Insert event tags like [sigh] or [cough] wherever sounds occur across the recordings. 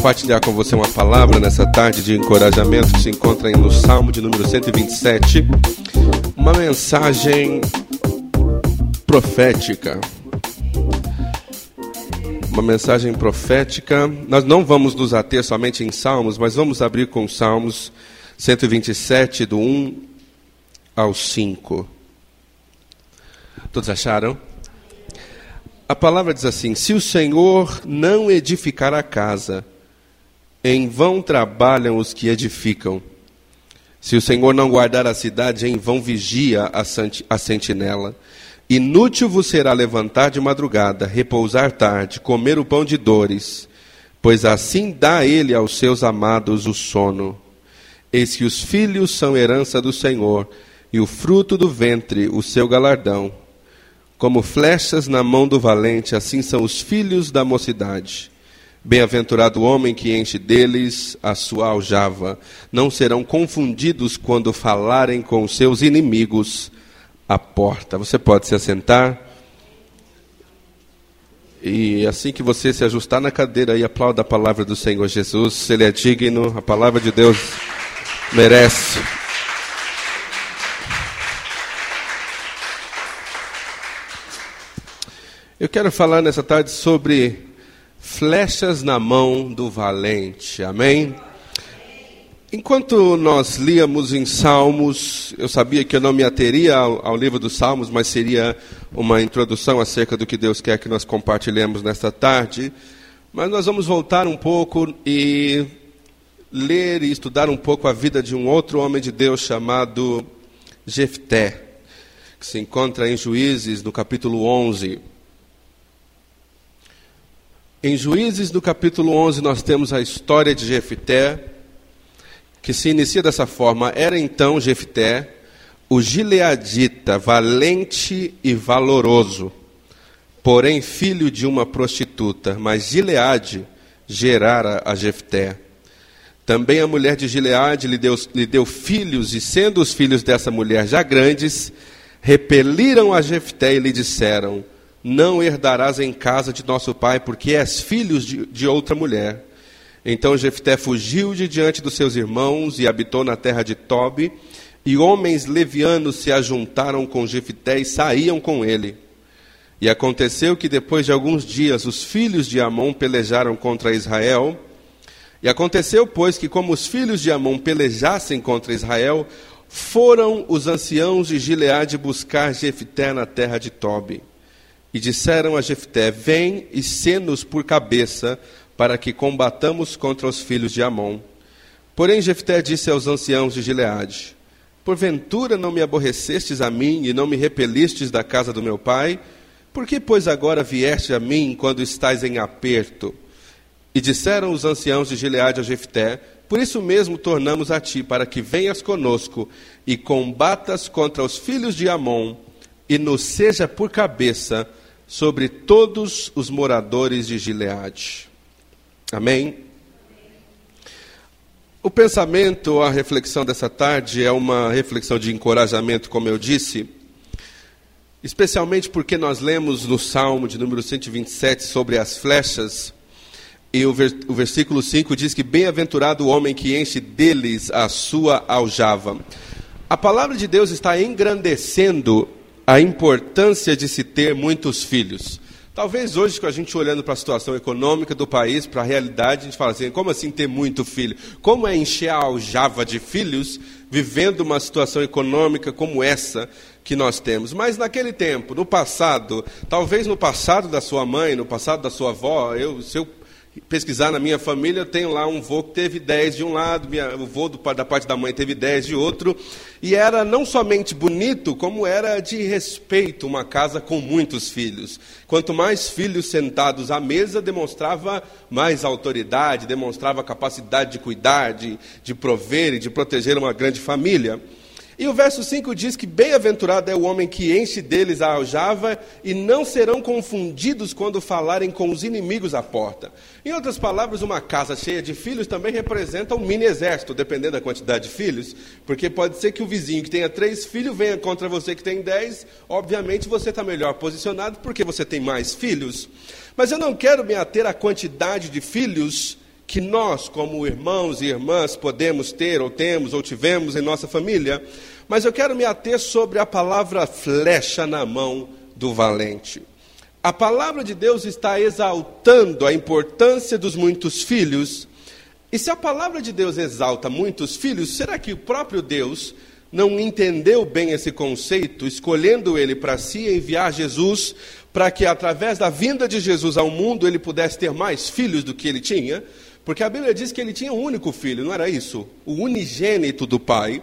compartilhar com você uma palavra nessa tarde de encorajamento que se encontra no Salmo de número 127. Uma mensagem profética. Uma mensagem profética. Nós não vamos nos ater somente em Salmos, mas vamos abrir com Salmos 127, do 1 ao 5. Todos acharam? A palavra diz assim: Se o Senhor não edificar a casa, em vão trabalham os que edificam. Se o Senhor não guardar a cidade, em vão vigia a sentinela. Inútil vos será levantar de madrugada, repousar tarde, comer o pão de dores, pois assim dá ele aos seus amados o sono. Eis que os filhos são herança do Senhor, e o fruto do ventre o seu galardão. Como flechas na mão do valente, assim são os filhos da mocidade. Bem-aventurado o homem que enche deles a sua aljava. Não serão confundidos quando falarem com seus inimigos à porta. Você pode se assentar. E assim que você se ajustar na cadeira e aplauda a palavra do Senhor Jesus, Ele é digno, a palavra de Deus merece. Eu quero falar nessa tarde sobre flechas na mão do valente. Amém? Enquanto nós líamos em Salmos, eu sabia que eu não me ateria ao, ao, livro dos Salmos, mas seria uma introdução acerca do que Deus quer que nós compartilhemos nesta tarde. Mas nós vamos voltar um pouco e ler e estudar um pouco a vida de um outro homem de Deus chamado Jefté, que se encontra em Juízes, no capítulo 11. Em Juízes, no capítulo 11, nós temos a história de Jefté, que se inicia dessa forma. Era então Jefté o gileadita, valente e valoroso, porém filho de uma prostituta, mas Gileade gerara a Jefté. Também a mulher de Gileade lhe deu, lhe deu filhos, e sendo os filhos dessa mulher já grandes, repeliram a Jefté e lhe disseram: não herdarás em casa de nosso pai, porque és filho de, de outra mulher. Então Jefté fugiu de diante dos seus irmãos e habitou na terra de Tobi, e homens levianos se ajuntaram com Jefté e saíam com ele. E aconteceu que depois de alguns dias os filhos de Amon pelejaram contra Israel. E aconteceu, pois, que como os filhos de Amon pelejassem contra Israel, foram os anciãos de Gileade buscar Jefté na terra de Tobi. E disseram a Jefté: Vem e sê-nos por cabeça, para que combatamos contra os filhos de Amon. Porém Jefté disse aos anciãos de Gileade: Porventura não me aborrecestes a mim e não me repelistes da casa do meu pai? Por que, pois, agora vieste a mim quando estás em aperto? E disseram os anciãos de Gileade a Jefté: Por isso mesmo tornamos a ti, para que venhas conosco e combatas contra os filhos de Amon, e nos seja por cabeça sobre todos os moradores de Gileade. Amém? O pensamento, a reflexão dessa tarde é uma reflexão de encorajamento, como eu disse, especialmente porque nós lemos no Salmo de número 127 sobre as flechas, e o, versículo 5 diz que bem-aventurado o homem que enche deles a sua aljava. A palavra de Deus está engrandecendo a importância de se ter muitos filhos. Talvez hoje, com a gente olhando para a situação econômica do país, para a realidade, a gente fala assim: como assim ter muito filho? Como é encher a aljava de filhos vivendo uma situação econômica como essa que nós temos? Mas naquele tempo, no passado, talvez no passado da sua mãe, no passado da sua avó, eu, se eu pesquisar na minha família, eu tenho lá um vô que teve 10 de um lado, minha, o vô do, da parte da mãe teve 10 de outro, e era não somente bonito, como era de respeito uma casa com muitos filhos. Quanto mais filhos sentados à mesa, demonstrava mais autoridade, demonstrava capacidade de cuidar, de, de prover e de proteger uma grande família. E o verso 5 diz que bem-aventurado é o homem que enche deles a aljava e não serão confundidos quando falarem com os inimigos à porta. Em outras palavras, uma casa cheia de filhos também representa um mini exército, dependendo da quantidade de filhos, porque pode ser que o vizinho que tenha três filhos venha contra você que tem dez, obviamente você está melhor posicionado porque você tem mais filhos. Mas eu não quero me ater à quantidade de filhos que nós, como irmãos e irmãs, podemos ter, ou temos, ou tivemos em nossa família, mas eu quero me ater sobre a palavra flecha na mão do valente. A palavra de Deus está exaltando a importância dos muitos filhos. E se a palavra de Deus exalta muitos filhos, será que o próprio Deus não entendeu bem esse conceito, escolhendo ele para si enviar Jesus, para que através da vinda de Jesus ao mundo ele pudesse ter mais filhos do que ele tinha? Porque a Bíblia diz que ele tinha um único filho, não era isso? O unigênito do Pai.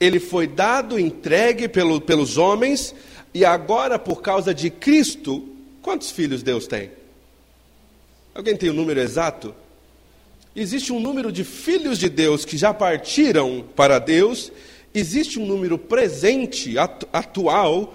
Ele foi dado, entregue pelo, pelos homens, e agora, por causa de Cristo, Quantos filhos Deus tem? Alguém tem o um número exato? Existe um número de filhos de Deus que já partiram para Deus, existe um número presente, atual,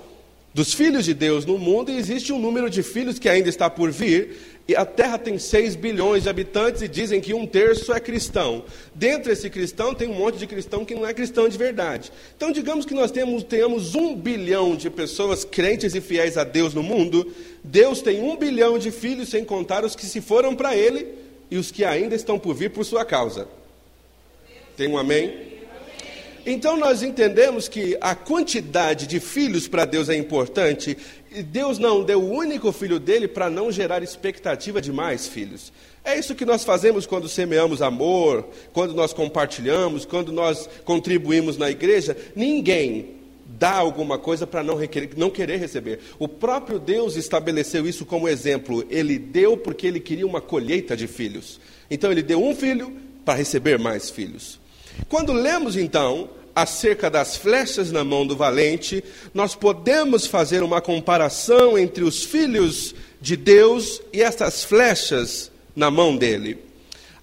dos filhos de Deus no mundo, e existe um número de filhos que ainda está por vir, e a Terra tem 6 bilhões de habitantes e dizem que um terço é cristão. Dentro desse cristão tem um monte de cristão que não é cristão de verdade. Então, digamos que nós temos, tenhamos um bilhão de pessoas crentes e fiéis a Deus no mundo. Deus tem um bilhão de filhos, sem contar os que se foram para Ele e os que ainda estão por vir por sua causa. Tem um amém? Então nós entendemos que a quantidade de filhos para Deus é importante Deus não deu o único filho dele para não gerar expectativa de mais filhos. É isso que nós fazemos quando semeamos amor, quando nós compartilhamos, quando nós contribuímos na igreja. Ninguém dá alguma coisa para não, não querer receber. O próprio Deus estabeleceu isso como exemplo. Ele deu porque ele queria uma colheita de filhos. Então ele deu um filho para receber mais filhos. Quando lemos então acerca das flechas na mão do valente, nós podemos fazer uma comparação entre os filhos de Deus e essas flechas na mão dele.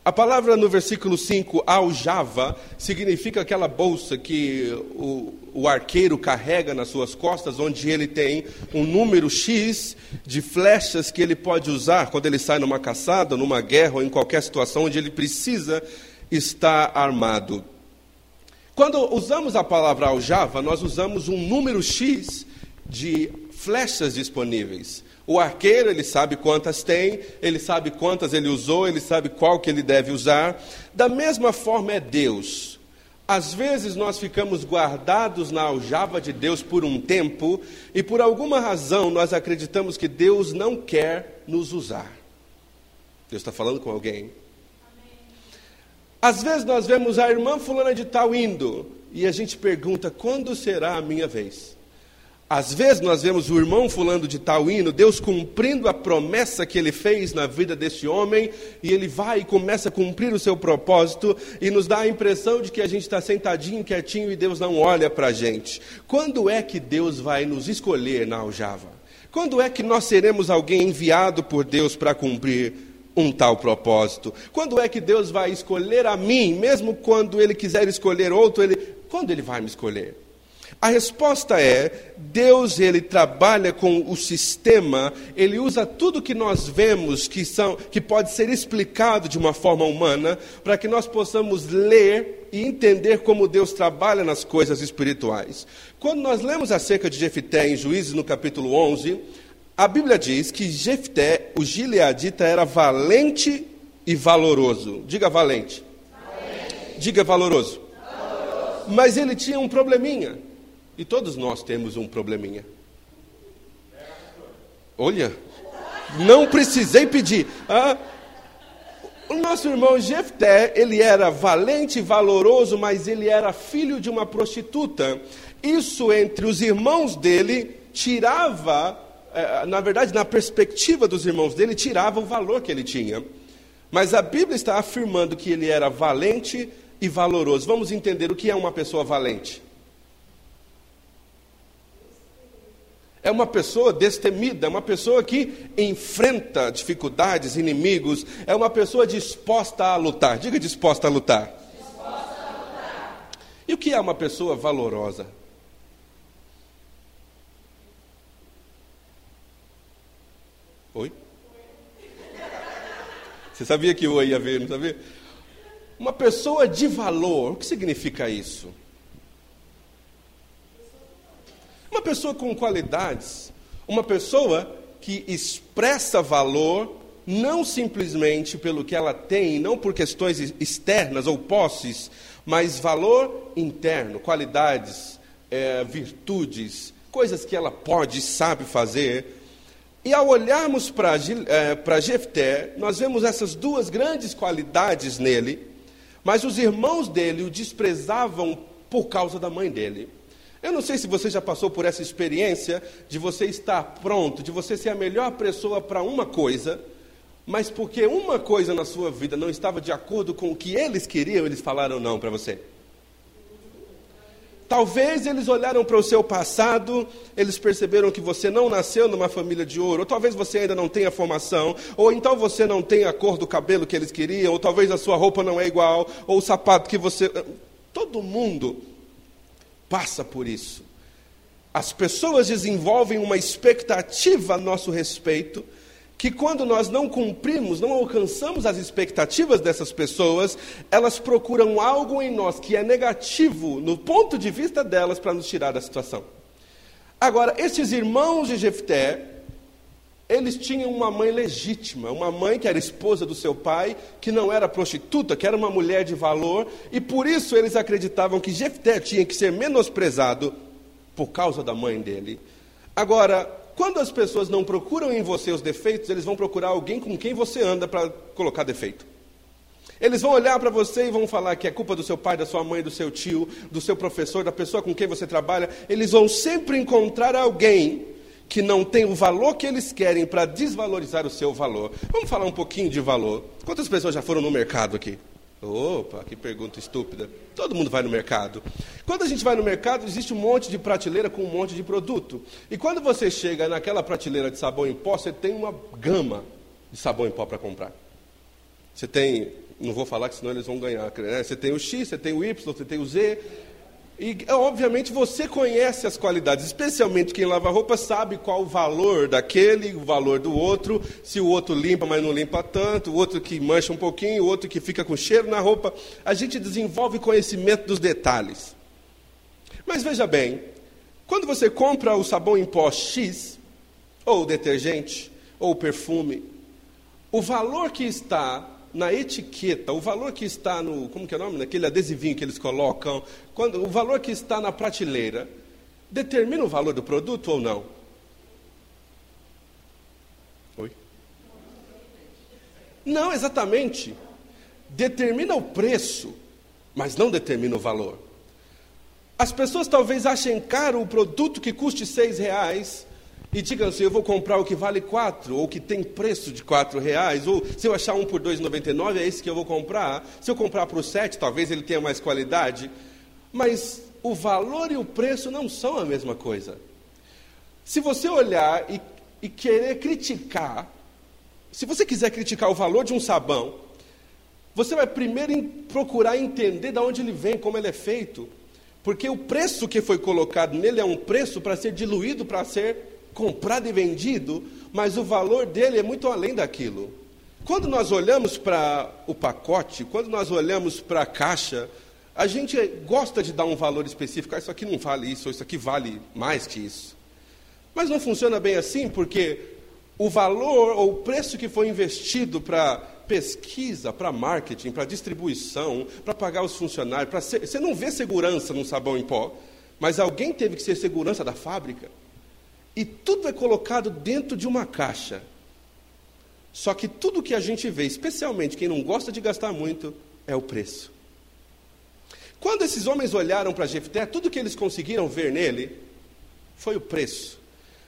A palavra no versículo 5, aljava, significa aquela bolsa que o, o, arqueiro carrega nas suas costas, onde ele tem um número X de flechas que ele pode usar quando ele sai numa caçada, numa guerra ou em qualquer situação onde ele precisa estar armado. Quando usamos a palavra aljava, nós usamos um número X de flechas disponíveis. O arqueiro, ele sabe quantas tem, ele sabe quantas ele usou, ele sabe qual que ele deve usar. Da mesma forma é Deus. Às vezes nós ficamos guardados na aljava de Deus por um tempo e por alguma razão nós acreditamos que Deus não quer nos usar. Deus está falando com alguém? Às vezes nós vemos a irmã fulana de tal indo e a gente pergunta: quando será a minha vez? Às vezes nós vemos o irmão fulano de tal indo, Deus cumprindo a promessa que ele fez na vida desse homem, e ele vai e começa a cumprir o seu propósito, e nos dá a impressão de que a gente está sentadinho, quietinho, e Deus não olha para a gente. Quando é que Deus vai nos escolher na aljava? Quando é que nós seremos alguém enviado por Deus para cumprir um tal propósito? Quando é que Deus vai escolher a mim, mesmo quando Ele quiser escolher outro, ele, quando Ele vai me escolher? A resposta é: Deus ele trabalha com o sistema, ele usa tudo que nós vemos que são que pode ser explicado de uma forma humana, para que nós possamos ler e entender como Deus trabalha nas coisas espirituais. Quando nós lemos acerca de Jefité em Juízes no capítulo 11, a Bíblia diz que Jefté, o gileadita, era valente e valoroso. Diga valente. valente. Diga valoroso. valoroso. Mas ele tinha um probleminha. E todos nós temos um probleminha. Olha, não precisei pedir. Ah, o nosso irmão Jefté, ele era valente e valoroso, mas ele era filho de uma prostituta. Isso entre os irmãos dele tirava na verdade, na perspectiva dos irmãos dele, tirava o valor que ele tinha. Mas a Bíblia está afirmando que ele era valente e valoroso. Vamos entender o que é uma pessoa valente. É uma pessoa destemida, é uma pessoa que enfrenta dificuldades, inimigos, é uma pessoa disposta a lutar. Diga disposta a lutar. Disposta a lutar. E o que é uma pessoa valorosa? Oi? Você sabia que o ia ver, não sabia? Uma pessoa de valor, o que significa isso? Uma pessoa com qualidades, uma pessoa que expressa valor não simplesmente pelo que ela tem, não por questões externas ou posses, mas valor interno, qualidades, é, virtudes, coisas que ela pode e sabe fazer. E ao olharmos para é, Jefté, nós vemos essas duas grandes qualidades nele, mas os irmãos dele o desprezavam por causa da mãe dele. Eu não sei se você já passou por essa experiência de você estar pronto, de você ser a melhor pessoa para uma coisa, mas porque uma coisa na sua vida não estava de acordo com o que eles queriam, eles falaram não para você. Talvez eles olharam para o seu passado, eles perceberam que você não nasceu numa família de ouro, ou talvez você ainda não tenha formação, ou então você não tem a cor do cabelo que eles queriam, ou talvez a sua roupa não é igual, ou o sapato que você. Todo mundo passa por isso. As pessoas desenvolvem uma expectativa a nosso respeito que quando nós não cumprimos, não alcançamos as expectativas dessas pessoas, elas procuram algo em nós que é negativo no ponto de vista delas para nos tirar da situação. Agora, esses irmãos de Jefté, eles tinham uma mãe legítima, uma mãe que era esposa do seu pai, que não era prostituta, que era uma mulher de valor, e por isso eles acreditavam que Jefté tinha que ser menosprezado por causa da mãe dele. Agora, quando as pessoas não procuram em você os defeitos, eles vão procurar alguém com quem você anda para colocar defeito. Eles vão olhar para você e vão falar que é culpa do seu pai, da sua mãe, do seu tio, do seu professor, da pessoa com quem você trabalha. Eles vão sempre encontrar alguém que não tem o valor que eles querem para desvalorizar o seu valor. Vamos falar um pouquinho de valor. Quantas pessoas já foram no mercado aqui? Opa, que pergunta estúpida. Todo mundo vai no mercado. Quando a gente vai no mercado, existe um monte de prateleira com um monte de produto. E quando você chega naquela prateleira de sabão em pó, você tem uma gama de sabão em pó para comprar. Você tem, não vou falar que senão eles vão ganhar, né? Você tem o X, você tem o Y, você tem o Z, e, obviamente, você conhece as qualidades, especialmente quem lava roupa sabe qual o valor daquele, o valor do outro, se o outro limpa, mas não limpa tanto, o outro que mancha um pouquinho, o outro que fica com cheiro na roupa. A gente desenvolve conhecimento dos detalhes. Mas veja bem, quando você compra o sabão em pó X, ou o detergente, ou o perfume, o valor que está na etiqueta, o valor que está no, como que é o nome, naquele adesivinho que eles colocam, quando, o valor que está na prateleira, determina o valor do produto ou não? Oi? Não, exatamente. Determina o preço, mas não determina o valor. As pessoas talvez achem caro o produto que custe seis reais, e digam assim, eu vou comprar o que vale quatro, ou que tem preço de quatro reais, ou se eu achar um por 2,99, é esse que eu vou comprar. Se eu comprar por sete, talvez ele tenha mais qualidade. Mas o valor e o preço não são a mesma coisa. Se você olhar e, e querer criticar, se você quiser criticar o valor de um sabão, você vai primeiro procurar entender de onde ele vem, como ele é feito. Porque o preço que foi colocado nele é um preço para ser diluído, para ser comprado e vendido, mas o valor dele é muito além daquilo. Quando nós olhamos para o pacote, quando nós olhamos para a caixa, a gente gosta de dar um valor específico. Ah, isso aqui não vale isso, isso aqui vale mais que isso. Mas não funciona bem assim, porque o valor ou o preço que foi investido para pesquisa, para marketing, para distribuição, para pagar os funcionários, para ser, você não vê segurança no sabão em pó, mas alguém teve que ser segurança da fábrica. E tudo é colocado dentro de uma caixa. Só que tudo que a gente vê, especialmente quem não gosta de gastar muito, é o preço. Quando esses homens olharam para Jefté, tudo que eles conseguiram ver nele foi o preço.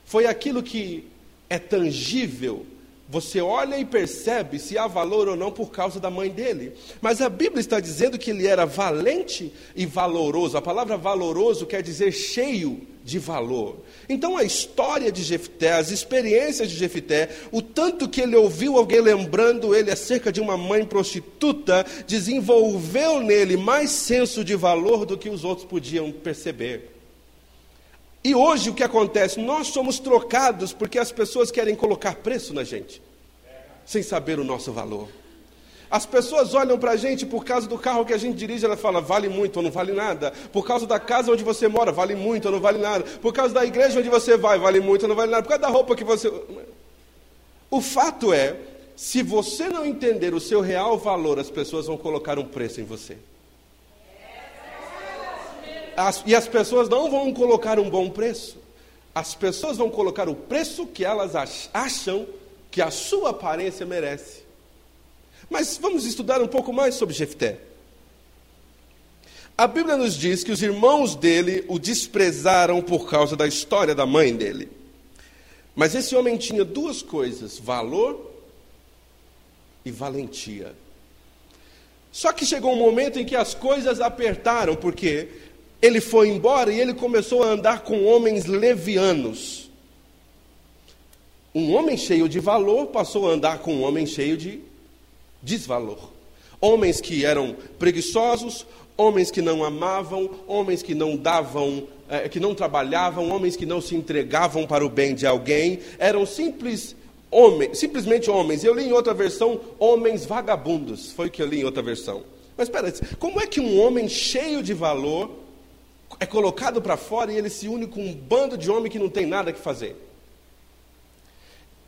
Foi aquilo que é tangível, você olha e percebe se há valor ou não por causa da mãe dele. Mas a Bíblia está dizendo que ele era valente e valoroso. A palavra valoroso quer dizer cheio de valor. Então a história de Jefté, as experiências de Jefté, o tanto que ele ouviu alguém lembrando ele acerca de uma mãe prostituta, desenvolveu nele mais senso de valor do que os outros podiam perceber. E hoje o que acontece? Nós somos trocados porque as pessoas querem colocar preço na gente, sem saber o nosso valor. As pessoas olham para a gente por causa do carro que a gente dirige, ela fala, vale muito ou não vale nada. Por causa da casa onde você mora, vale muito ou não vale nada. Por causa da igreja onde você vai, vale muito ou não vale nada. Por causa da roupa que você. O fato é se você não entender o seu real valor, as pessoas vão colocar um preço em você. As, e as pessoas não vão colocar um bom preço. As pessoas vão colocar o preço que elas acham que a sua aparência merece. Mas vamos estudar um pouco mais sobre Jefté. A Bíblia nos diz que os irmãos dele o desprezaram por causa da história da mãe dele. Mas esse homem tinha duas coisas: valor e valentia. Só que chegou um momento em que as coisas apertaram, porque ele foi embora e ele começou a andar com homens levianos. Um homem cheio de valor passou a andar com um homem cheio de desvalor. Homens que eram preguiçosos, homens que não amavam, homens que não davam, eh, que não trabalhavam, homens que não se entregavam para o bem de alguém, eram simples homens, simplesmente homens. Eu li em outra versão, homens vagabundos. Foi o que eu li em outra versão. Mas espera, como é que um homem cheio de valor é colocado para fora e ele se une com um bando de homem que não tem nada que fazer?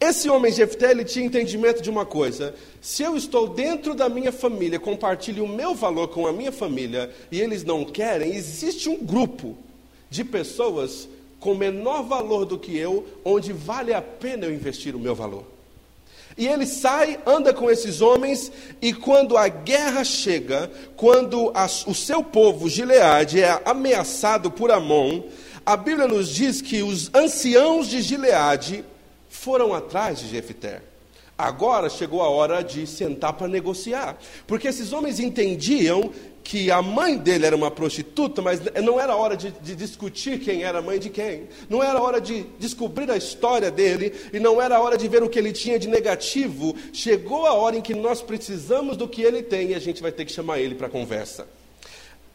Esse homem Jefté, ele tinha entendimento de uma coisa: se eu estou dentro da minha família, compartilho o meu valor com a minha família e eles não querem, existe um grupo de pessoas com menor valor do que eu, onde vale a pena eu investir o meu valor. E ele sai, anda com esses homens, e quando a guerra chega, quando a, o seu povo, Gileade, é ameaçado por Amon, a Bíblia nos diz que os anciãos de Gileade foram atrás de Jefté. Agora chegou a hora de sentar para negociar, porque esses homens entendiam que a mãe dele era uma prostituta, mas não era hora de, de, discutir quem era a mãe de quem, não era hora de descobrir a história dele, e não era hora de ver o que ele tinha de negativo. Chegou a hora em que nós precisamos do que ele tem e a gente vai ter que chamar ele para conversa.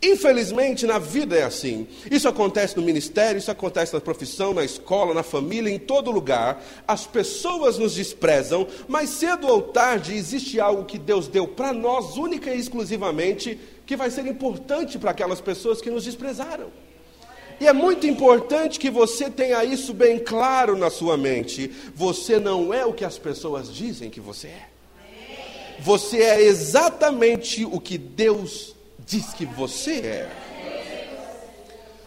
Infelizmente, na vida é assim. Isso acontece no ministério, isso acontece na profissão, na escola, na família, em todo lugar. As pessoas nos desprezam, mas cedo ou tarde existe algo que Deus deu para nós, única e exclusivamente, que vai ser importante para aquelas pessoas que nos desprezaram. E é muito importante que você tenha isso bem claro na sua mente. Você não é o que as pessoas dizem que você é. Você é exatamente o que Deus diz que você é.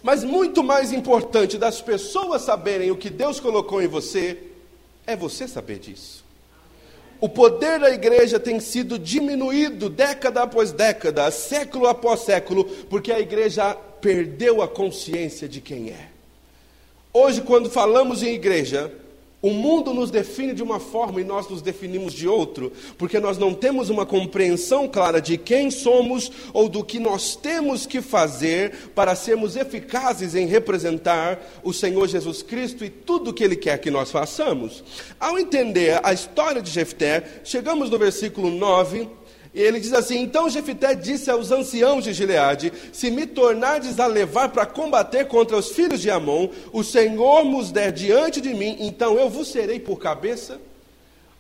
Mas muito mais importante das pessoas saberem o que Deus colocou em você, é você saber disso. O poder da igreja tem sido diminuído década após década, século após século, porque a igreja perdeu a consciência de quem é. Hoje, quando falamos em igreja, o mundo nos define de uma forma e nós nos definimos de outro, porque nós não temos uma compreensão clara de quem somos ou do que nós temos que fazer para sermos eficazes em representar o Senhor Jesus Cristo e tudo o que Ele quer que nós façamos. Ao entender a história de Jefté, chegamos no versículo 9 e ele diz assim: Então Jefité disse aos anciãos de Gileade: Se me tornardes a levar para combater contra os filhos de Amon, o Senhor nos der diante de mim, então eu vos serei por cabeça.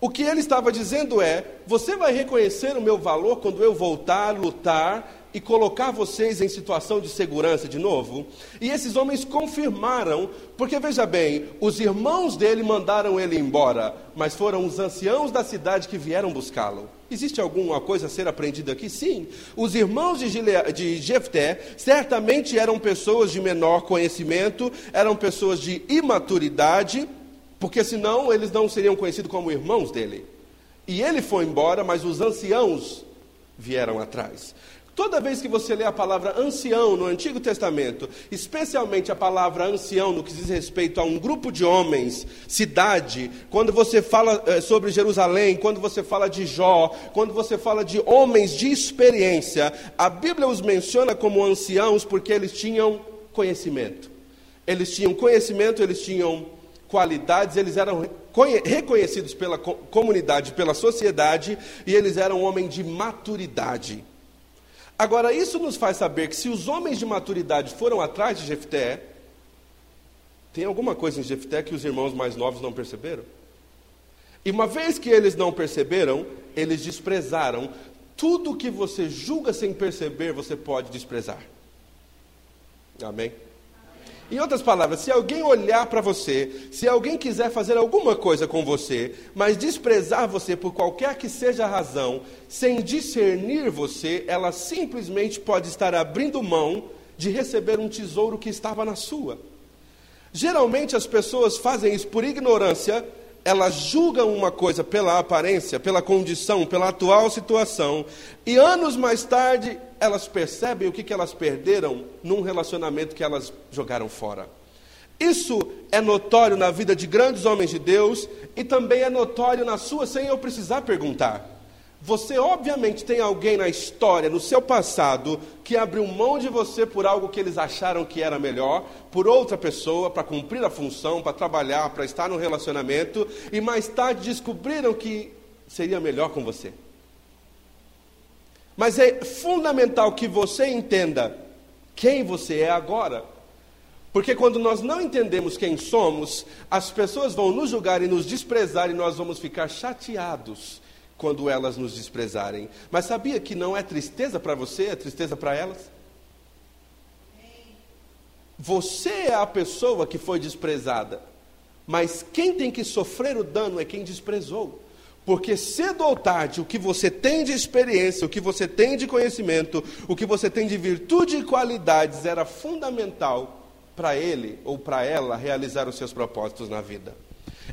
O que ele estava dizendo é: Você vai reconhecer o meu valor quando eu voltar, lutar e colocar vocês em situação de segurança de novo? E esses homens confirmaram, porque veja bem, os irmãos dele mandaram ele embora, mas foram os anciãos da cidade que vieram buscá-lo. Existe alguma coisa a ser aprendida aqui? Sim. Os irmãos de, Gile... de Jefté certamente eram pessoas de menor conhecimento, eram pessoas de imaturidade, porque senão eles não seriam conhecidos como irmãos dele. E ele foi embora, mas os anciãos vieram atrás. Toda vez que você lê a palavra ancião no Antigo Testamento, especialmente a palavra ancião no que diz respeito a um grupo de homens, cidade, quando você fala eh, sobre Jerusalém, quando você fala de Jó, quando você fala de homens de experiência, a Bíblia os menciona como anciãos porque eles tinham conhecimento. Eles tinham conhecimento, eles tinham qualidades, eles eram reconhecidos pela comunidade, pela sociedade, e eles eram homens de maturidade. Agora, isso nos faz saber que se os homens de maturidade foram atrás de Jefté, tem alguma coisa em Jefté que os irmãos mais novos não perceberam? E uma vez que eles não perceberam, eles desprezaram. Tudo que você julga sem perceber, você pode desprezar. Amém? Em outras palavras, se alguém olhar para você, se alguém quiser fazer alguma coisa com você, mas desprezar você por qualquer que seja a razão, sem discernir você, ela simplesmente pode estar abrindo mão de receber um tesouro que estava na sua. Geralmente as pessoas fazem isso por ignorância, elas julgam uma coisa pela aparência, pela condição, pela atual situação, e anos mais tarde elas percebem o que, que elas perderam num relacionamento que elas jogaram fora. Isso é notório na vida de grandes homens de Deus e também é notório na sua, sem eu precisar perguntar. Você, obviamente, tem alguém na história, no seu passado, que abriu mão de você por algo que eles acharam que era melhor, por outra pessoa, para cumprir a função, para trabalhar, para estar no relacionamento, e mais tarde descobriram que seria melhor com você. Mas é fundamental que você entenda quem você é agora. Porque quando nós não entendemos quem somos, as pessoas vão nos julgar e nos desprezar e nós vamos ficar chateados quando elas nos desprezarem. Mas sabia que não é tristeza para você, é tristeza para elas? Você é a pessoa que foi desprezada, mas quem tem que sofrer o dano é quem desprezou. Porque cedo ou tarde, o que você tem de experiência, o que você tem de conhecimento, o que você tem de virtude e qualidades era fundamental para ele ou para ela realizar os seus propósitos na vida.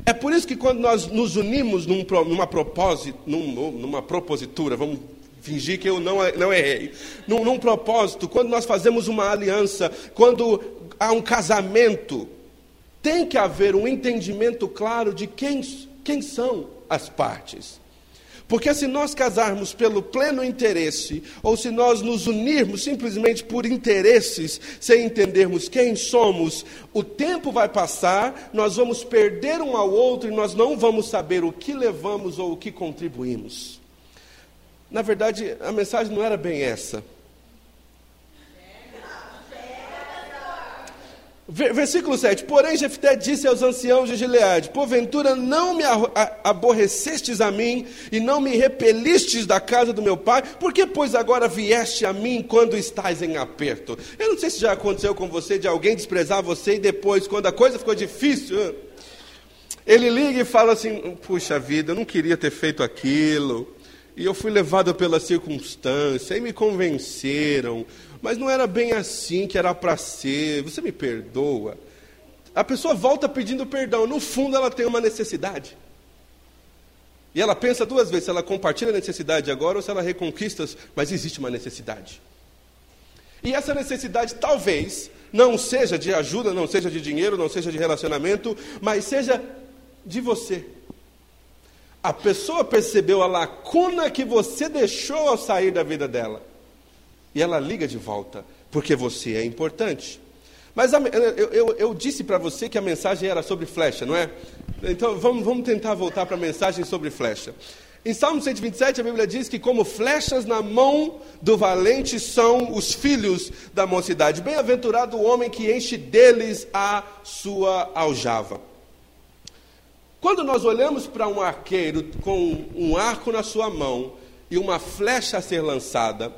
É por isso que quando nós nos unimos num, numa, propósito, num, numa propositura, vamos fingir que eu não, não errei, num, num propósito, quando nós fazemos uma aliança, quando há um casamento, tem que haver um entendimento claro de quem, quem são as partes. Porque se nós casarmos pelo pleno interesse, ou se nós nos unirmos simplesmente por interesses, sem entendermos quem somos, o tempo vai passar, nós vamos perder um ao outro e nós não vamos saber o que levamos ou o que contribuímos. Na verdade, a mensagem não era bem essa. Versículo 7: Porém, Jefté disse aos anciãos de Gileade: Porventura não me aborrecestes a mim e não me repelistes da casa do meu pai, por que, pois, agora vieste a mim quando estás em aperto? Eu não sei se já aconteceu com você de alguém desprezar você e depois, quando a coisa ficou difícil, ele liga e fala assim: Puxa vida, eu não queria ter feito aquilo, e eu fui levado pela circunstância, e me convenceram mas não era bem assim que era para ser, você me perdoa. A pessoa volta pedindo perdão, no fundo ela tem uma necessidade. E ela pensa duas vezes se ela compartilha a necessidade agora ou se ela reconquista, mas existe uma necessidade. E essa necessidade talvez não seja de ajuda, não seja de dinheiro, não seja de relacionamento, mas seja de você. A pessoa percebeu a lacuna que você deixou ao sair da vida dela. E ela liga de volta, porque você é importante. Mas a, eu, eu, eu, disse para você que a mensagem era sobre flecha, não é? Então vamos, vamos tentar voltar para a mensagem sobre flecha. Em Salmo 127, a Bíblia diz que, como flechas na mão do valente, são os filhos da mocidade. Bem-aventurado o homem que enche deles a sua aljava. Quando nós olhamos para um arqueiro com um arco na sua mão e uma flecha a ser lançada,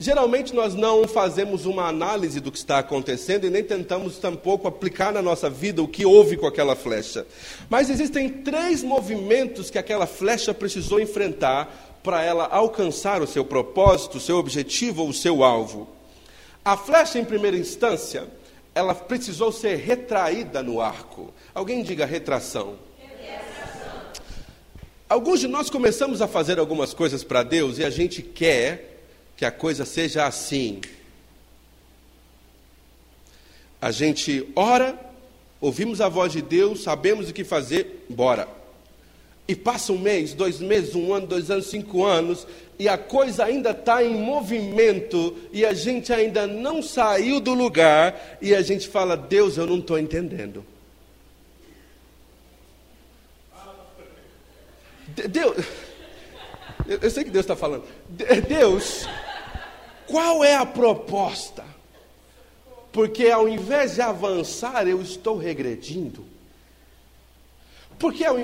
Geralmente nós não fazemos uma análise do que está acontecendo e nem tentamos tampouco aplicar na nossa vida o que houve com aquela flecha. Mas existem três movimentos que aquela flecha precisou enfrentar para ela alcançar o seu propósito, o seu objetivo ou o seu alvo. A flecha, em primeira instância, ela precisou ser retraída no arco. Alguém diga retração. Alguns de nós começamos a fazer algumas coisas para Deus e a gente quer que a coisa seja assim. A gente ora, ouvimos a voz de Deus, sabemos o que fazer, bora. E passa um mês, dois meses, um ano, dois anos, cinco anos, e a coisa ainda está em movimento, e a gente ainda não saiu do lugar, e a gente fala: Deus, eu não estou entendendo. Deus, eu sei que Deus está falando. Deus, qual é a proposta? Porque ao invés de avançar, eu estou regredindo. Porque ao,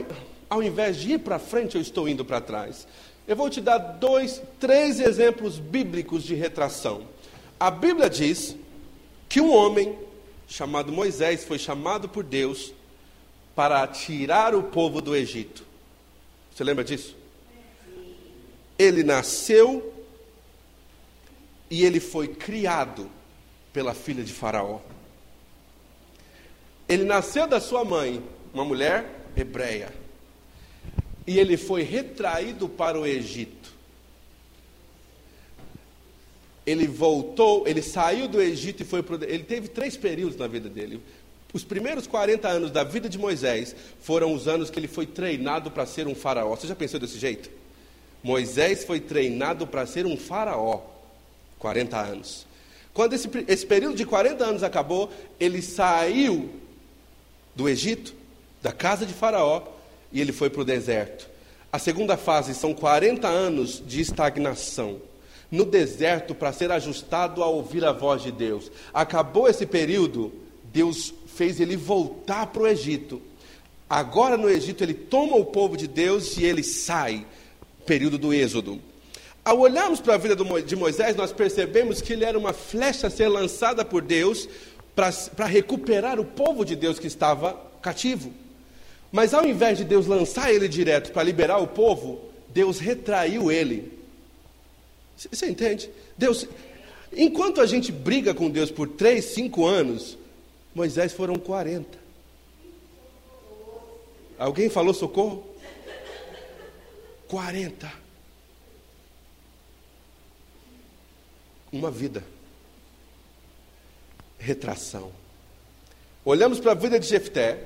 ao invés de ir para frente, eu estou indo para trás. Eu vou te dar dois, três exemplos bíblicos de retração. A Bíblia diz que um homem chamado Moisés foi chamado por Deus para tirar o povo do Egito. Você lembra disso? Ele nasceu e ele foi criado pela filha de Faraó. Ele nasceu da sua mãe, uma mulher hebreia. E ele foi retraído para o Egito. Ele voltou, ele saiu do Egito e foi para o. Ele teve três períodos na vida dele. Os primeiros 40 anos da vida de Moisés foram os anos que ele foi treinado para ser um faraó. Você já pensou desse jeito? Moisés foi treinado para ser um faraó. 40 anos. Quando esse, esse período de 40 anos acabou, ele saiu do Egito, da casa de Faraó, e ele foi para o deserto. A segunda fase são 40 anos de estagnação no deserto para ser ajustado a ouvir a voz de Deus. Acabou esse período, Deus fez ele voltar para o Egito. Agora no Egito ele toma o povo de Deus e ele sai, período do Êxodo. Ao olharmos para a vida de Moisés, nós percebemos que ele era uma flecha a ser lançada por Deus para recuperar o povo de Deus que estava cativo. Mas ao invés de Deus lançar ele direto para liberar o povo, Deus retraiu ele. Você entende? Deus, enquanto a gente briga com Deus por três, cinco anos, Moisés foram 40. Alguém falou socorro? 40. Uma vida. Retração. Olhamos para a vida de Jefté,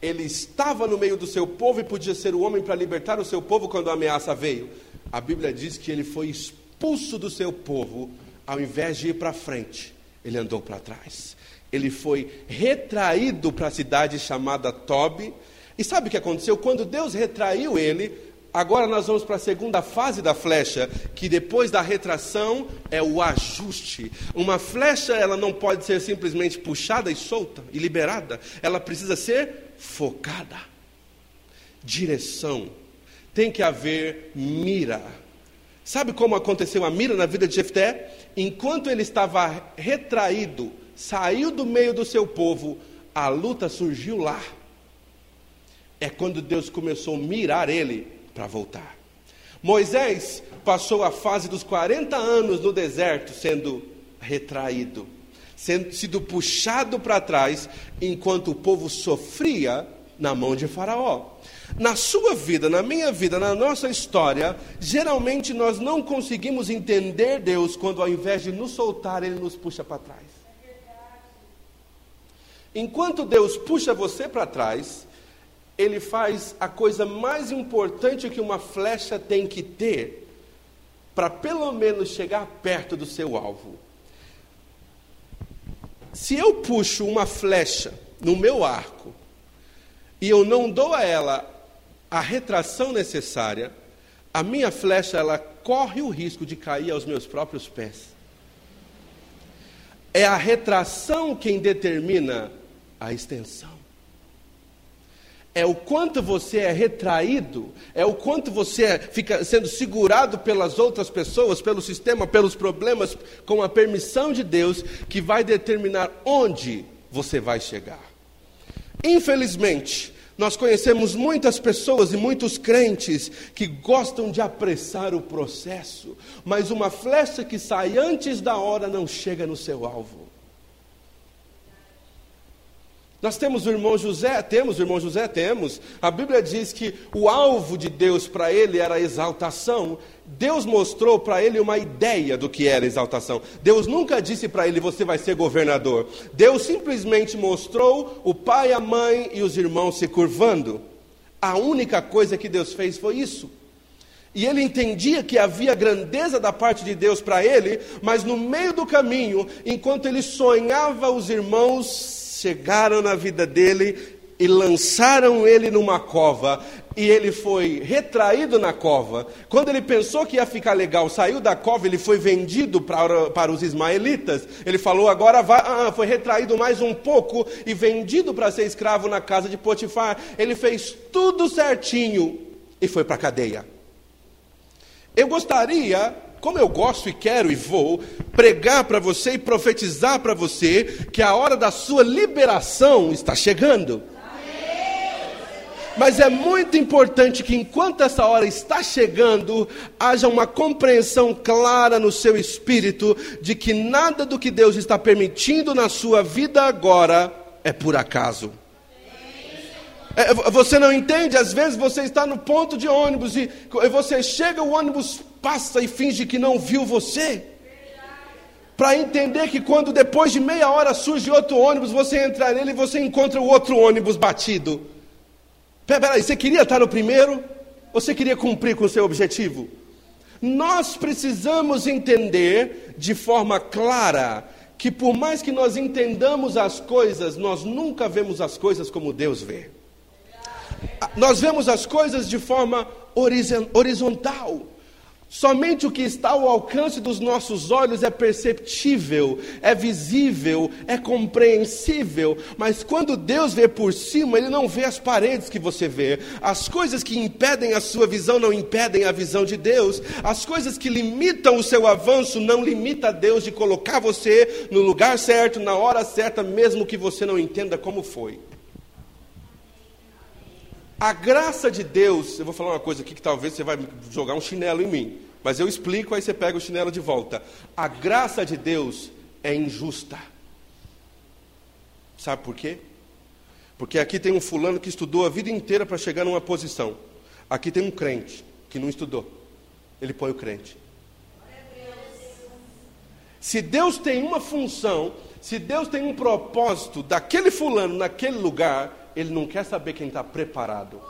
ele estava no meio do seu povo e podia ser o homem para libertar o seu povo quando a ameaça veio. A Bíblia diz que ele foi expulso do seu povo, ao invés de ir para frente, ele andou para trás. Ele foi retraído para a cidade chamada Tobi. E sabe o que aconteceu? Quando Deus retraiu ele, Agora nós vamos para a segunda fase da flecha, que depois da retração é o ajuste. Uma flecha, ela não pode ser simplesmente puxada e solta e liberada, ela precisa ser focada. Direção. Tem que haver mira. Sabe como aconteceu a mira na vida de Jefté? Enquanto ele estava retraído, saiu do meio do seu povo, a luta surgiu lá. É quando Deus começou a mirar ele para voltar. Moisés passou a fase dos 40 anos no deserto sendo retraído, sendo sido puxado para trás, enquanto o povo sofria na mão de Faraó. Na sua vida, na minha vida, na nossa história, geralmente nós não conseguimos entender Deus quando ao invés de nos soltar, Ele nos puxa para trás. Enquanto Deus puxa você para trás, ele faz a coisa mais importante que uma flecha tem que ter para pelo menos chegar perto do seu alvo. Se eu puxo uma flecha no meu arco e eu não dou a ela a retração necessária, a minha flecha ela corre o risco de cair aos meus próprios pés. É a retração quem determina a extensão é o quanto você é retraído, é o quanto você fica sendo segurado pelas outras pessoas, pelo sistema, pelos problemas, com a permissão de Deus, que vai determinar onde você vai chegar. Infelizmente, nós conhecemos muitas pessoas e muitos crentes que gostam de apressar o processo, mas uma flecha que sai antes da hora não chega no seu alvo. Nós temos o irmão José, temos o irmão José, temos. A Bíblia diz que o alvo de Deus para ele era a exaltação. Deus mostrou para ele uma ideia do que era exaltação. Deus nunca disse para ele você vai ser governador. Deus simplesmente mostrou o pai, a mãe e os irmãos se curvando. A única coisa que Deus fez foi isso. E ele entendia que havia grandeza da parte de Deus para ele, mas no meio do caminho, enquanto ele sonhava, os irmãos chegaram na vida dele e lançaram ele numa cova. E ele foi retraído na cova. Quando ele pensou que ia ficar legal, saiu da cova, ele foi vendido para, para os ismaelitas. Ele falou: agora vai. Ah, foi retraído mais um pouco e vendido para ser escravo na casa de Potifar. Ele fez tudo certinho e foi para a cadeia. Eu gostaria como eu gosto e quero e vou pregar para você e profetizar para você que a hora da sua liberação está chegando. Mas é muito importante que enquanto essa hora está chegando, haja uma compreensão clara no seu espírito de que nada do que Deus está permitindo na sua vida agora é por acaso. É, você não entende? Às vezes você está no ponto de ônibus e você chega, o ônibus passa e finge que não viu você. Para entender que quando depois de meia hora surge outro ônibus, você entra nele e você encontra o outro ônibus batido. Peraí, você queria estar no primeiro? Ou você queria cumprir com o seu objetivo? Nós precisamos entender de forma clara que por mais que nós entendamos as coisas, nós nunca vemos as coisas como Deus vê. Nós vemos as coisas de forma horizontal. Somente o que está ao alcance dos nossos olhos é perceptível, é visível, é compreensível, mas quando Deus vê por cima, Ele não vê as paredes que você vê. As coisas que impedem a sua visão não impedem a visão de Deus. As coisas que limitam o seu avanço não limita Deus de colocar você no lugar certo, na hora certa, mesmo que você não entenda como foi. A graça de Deus, eu vou falar uma coisa aqui que talvez você vai jogar um chinelo em mim, mas eu explico, aí você pega o chinelo de volta. A graça de Deus é injusta. Sabe por quê? Porque aqui tem um fulano que estudou a vida inteira para chegar numa posição. Aqui tem um crente que não estudou. Ele põe o crente. Se Deus tem uma função, se Deus tem um propósito daquele fulano naquele lugar, ele não quer saber quem está preparado.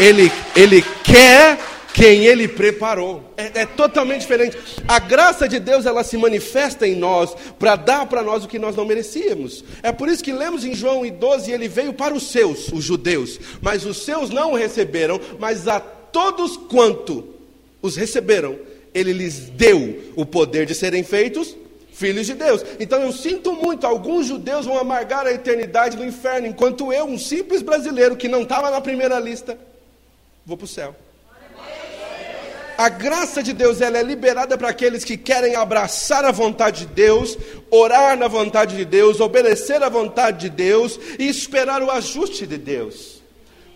Ele, ele quer quem ele preparou. É, é, totalmente diferente. A graça de Deus ela se manifesta em nós para dar para nós o que nós não merecíamos. É por isso que lemos em João 12: ele veio para os seus, os judeus, mas os seus não o receberam, mas a todos quanto os receberam, ele lhes deu o poder de serem feitos filhos de Deus. Então eu sinto muito, alguns judeus vão amargar a eternidade no inferno, enquanto eu, um simples brasileiro que não estava na primeira lista, vou para o céu. A graça de Deus ela é liberada para aqueles que querem abraçar a vontade de Deus, orar na vontade de Deus, obedecer à vontade de Deus e esperar o ajuste de Deus.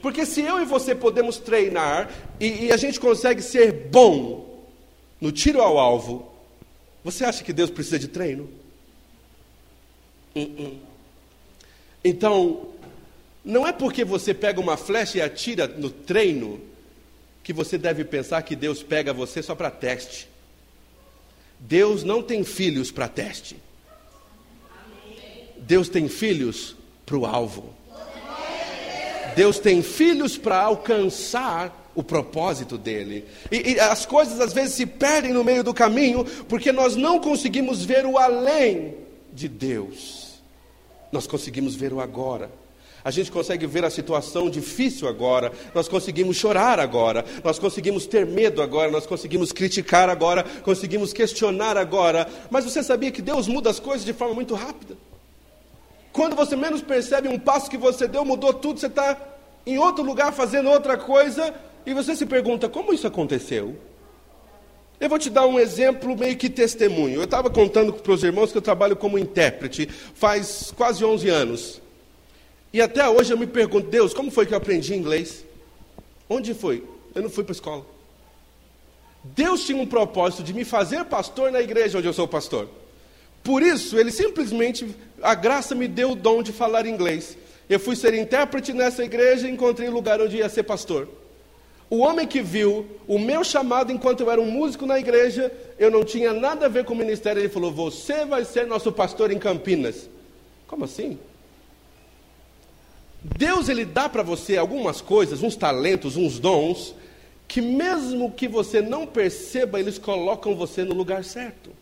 Porque se eu e você podemos treinar e, e a gente consegue ser bom no tiro ao alvo, você acha que Deus precisa de treino? Uh -uh. Então, não é porque você pega uma flecha e atira no treino que você deve pensar que Deus pega você só para teste. Deus não tem filhos para teste. Deus tem filhos para o alvo. Deus tem filhos para alcançar o propósito dele. E, e, as coisas às vezes se perdem no meio do caminho porque nós não conseguimos ver o além de Deus. Nós conseguimos ver o agora. A gente consegue ver a situação difícil agora, nós conseguimos chorar agora, nós conseguimos ter medo agora, nós conseguimos criticar agora, conseguimos questionar agora. Mas você sabia que Deus muda as coisas de forma muito rápida? Quando você menos percebe um passo que você deu, mudou tudo, você está em outro lugar fazendo outra coisa, e você se pergunta: como isso aconteceu? Eu vou te dar um exemplo meio que testemunho. Eu estava contando para os irmãos que eu trabalho como intérprete faz quase 11 anos. E até hoje eu me pergunto: Deus, como foi que eu aprendi inglês? Onde foi? Eu não fui para a escola. Deus tinha um propósito de me fazer pastor na igreja onde eu sou pastor. Por isso, ele simplesmente, a graça me deu o dom de falar inglês. Eu fui ser intérprete nessa igreja e encontrei um lugar onde ia ser pastor. O homem que viu o meu chamado enquanto eu era um músico na igreja, eu não tinha nada a ver com o ministério, ele falou: Você vai ser nosso pastor em Campinas. Como assim? Deus ele dá para você algumas coisas, uns talentos, uns dons, que mesmo que você não perceba, eles colocam você no lugar certo.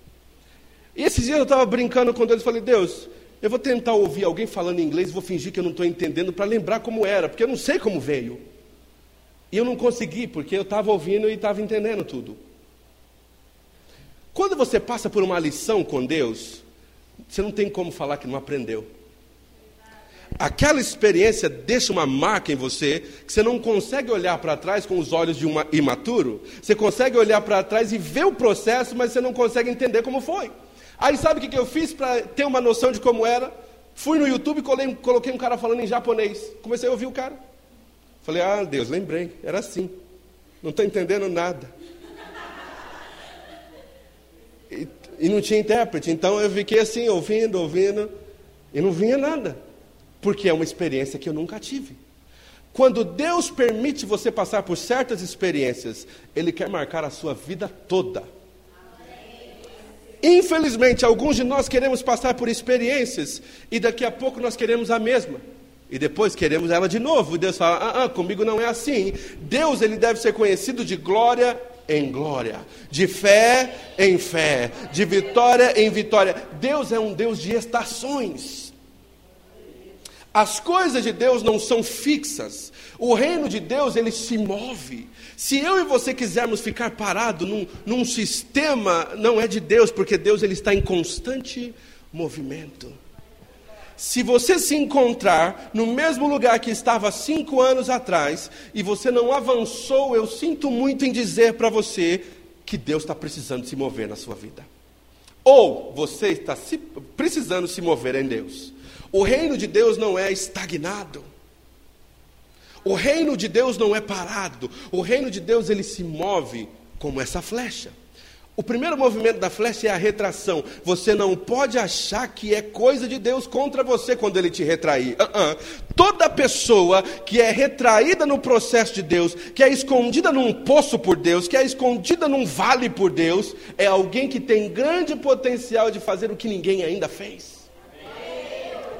E esses dias eu estava brincando com Deus e falei: Deus, eu vou tentar ouvir alguém falando inglês, vou fingir que eu não estou entendendo para lembrar como era, porque eu não sei como veio. E eu não consegui, porque eu estava ouvindo e estava entendendo tudo. Quando você passa por uma lição com Deus, você não tem como falar que não aprendeu. aquela experiência deixa uma marca em você que você não consegue olhar para trás com os olhos de um imaturo. Você consegue olhar para trás e ver o processo, mas você não consegue entender como foi. Aí sabe o que eu fiz para ter uma noção de como era? Fui no YouTube e coloquei um cara falando em japonês. Comecei a ouvir o cara. Falei, ah, Deus, lembrei, era assim. Não estou entendendo nada. E, e não tinha intérprete. Então eu fiquei assim, ouvindo, ouvindo, e não vinha nada. Porque é uma experiência que eu nunca tive. Quando Deus permite você passar por certas experiências, Ele quer marcar a sua vida toda. Infelizmente, alguns de nós queremos passar por experiências e daqui a pouco nós queremos a mesma. E depois queremos ela de novo. E Deus fala: ah, ah, comigo não é assim. Deus ele deve ser conhecido de glória em glória, de fé em fé, de vitória em vitória. Deus é um Deus de estações. As coisas de Deus não são fixas. O reino de Deus ele se move. Se eu e você quisermos ficar parado num, num sistema, não é de Deus, porque Deus ele está em constante movimento. Se você se encontrar no mesmo lugar que estava cinco anos atrás e você não avançou, eu sinto muito em dizer para você que Deus está precisando se mover na sua vida. Ou você está se, precisando se mover em Deus. O reino de Deus não é estagnado. O reino de Deus não é parado. O reino de Deus ele se move como essa flecha. O primeiro movimento da flecha é a retração. Você não pode achar que é coisa de Deus contra você quando ele te retrair. Uh -uh. Toda pessoa que é retraída no processo de Deus, que é escondida num poço por Deus, que é escondida num vale por Deus, é alguém que tem grande potencial de fazer o que ninguém ainda fez.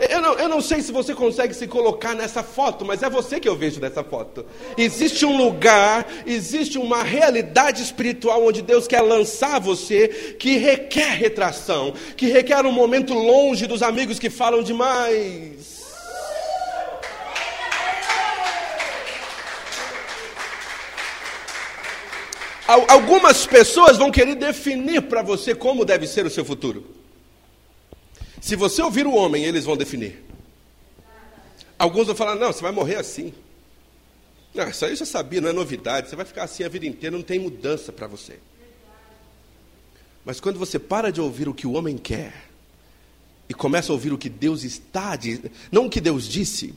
Eu não, eu não sei se você consegue se colocar nessa foto, mas é você que eu vejo nessa foto. Existe um lugar, existe uma realidade espiritual onde Deus quer lançar você que requer retração, que requer um momento longe dos amigos que falam demais. Algumas pessoas vão querer definir para você como deve ser o seu futuro. Se você ouvir o homem, eles vão definir. Alguns vão falar: não, você vai morrer assim. Não, isso aí eu já sabia, não é novidade. Você vai ficar assim a vida inteira, não tem mudança para você. Mas quando você para de ouvir o que o homem quer e começa a ouvir o que Deus está dizendo, não o que Deus disse,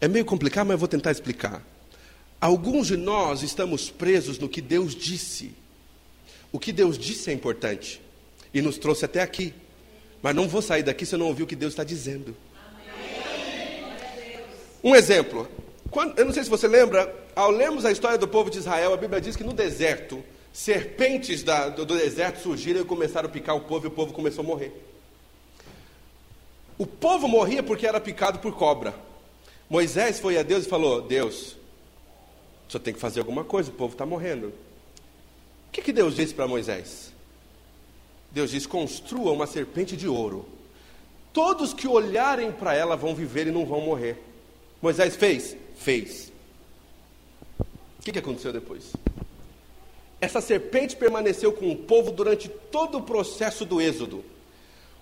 é meio complicado, mas eu vou tentar explicar. Alguns de nós estamos presos no que Deus disse. O que Deus disse é importante e nos trouxe até aqui. Mas não vou sair daqui se eu não ouvir o que Deus está dizendo. Um exemplo. Quando, eu não sei se você lembra, ao lermos a história do povo de Israel, a Bíblia diz que no deserto, serpentes da, do, do deserto surgiram e começaram a picar o povo e o povo começou a morrer. O povo morria porque era picado por cobra. Moisés foi a Deus e falou: Deus, senhor tem que fazer alguma coisa, o povo está morrendo. O que, que Deus disse para Moisés? Deus diz: construa uma serpente de ouro. Todos que olharem para ela vão viver e não vão morrer. Moisés fez? Fez. O que, que aconteceu depois? Essa serpente permaneceu com o povo durante todo o processo do êxodo.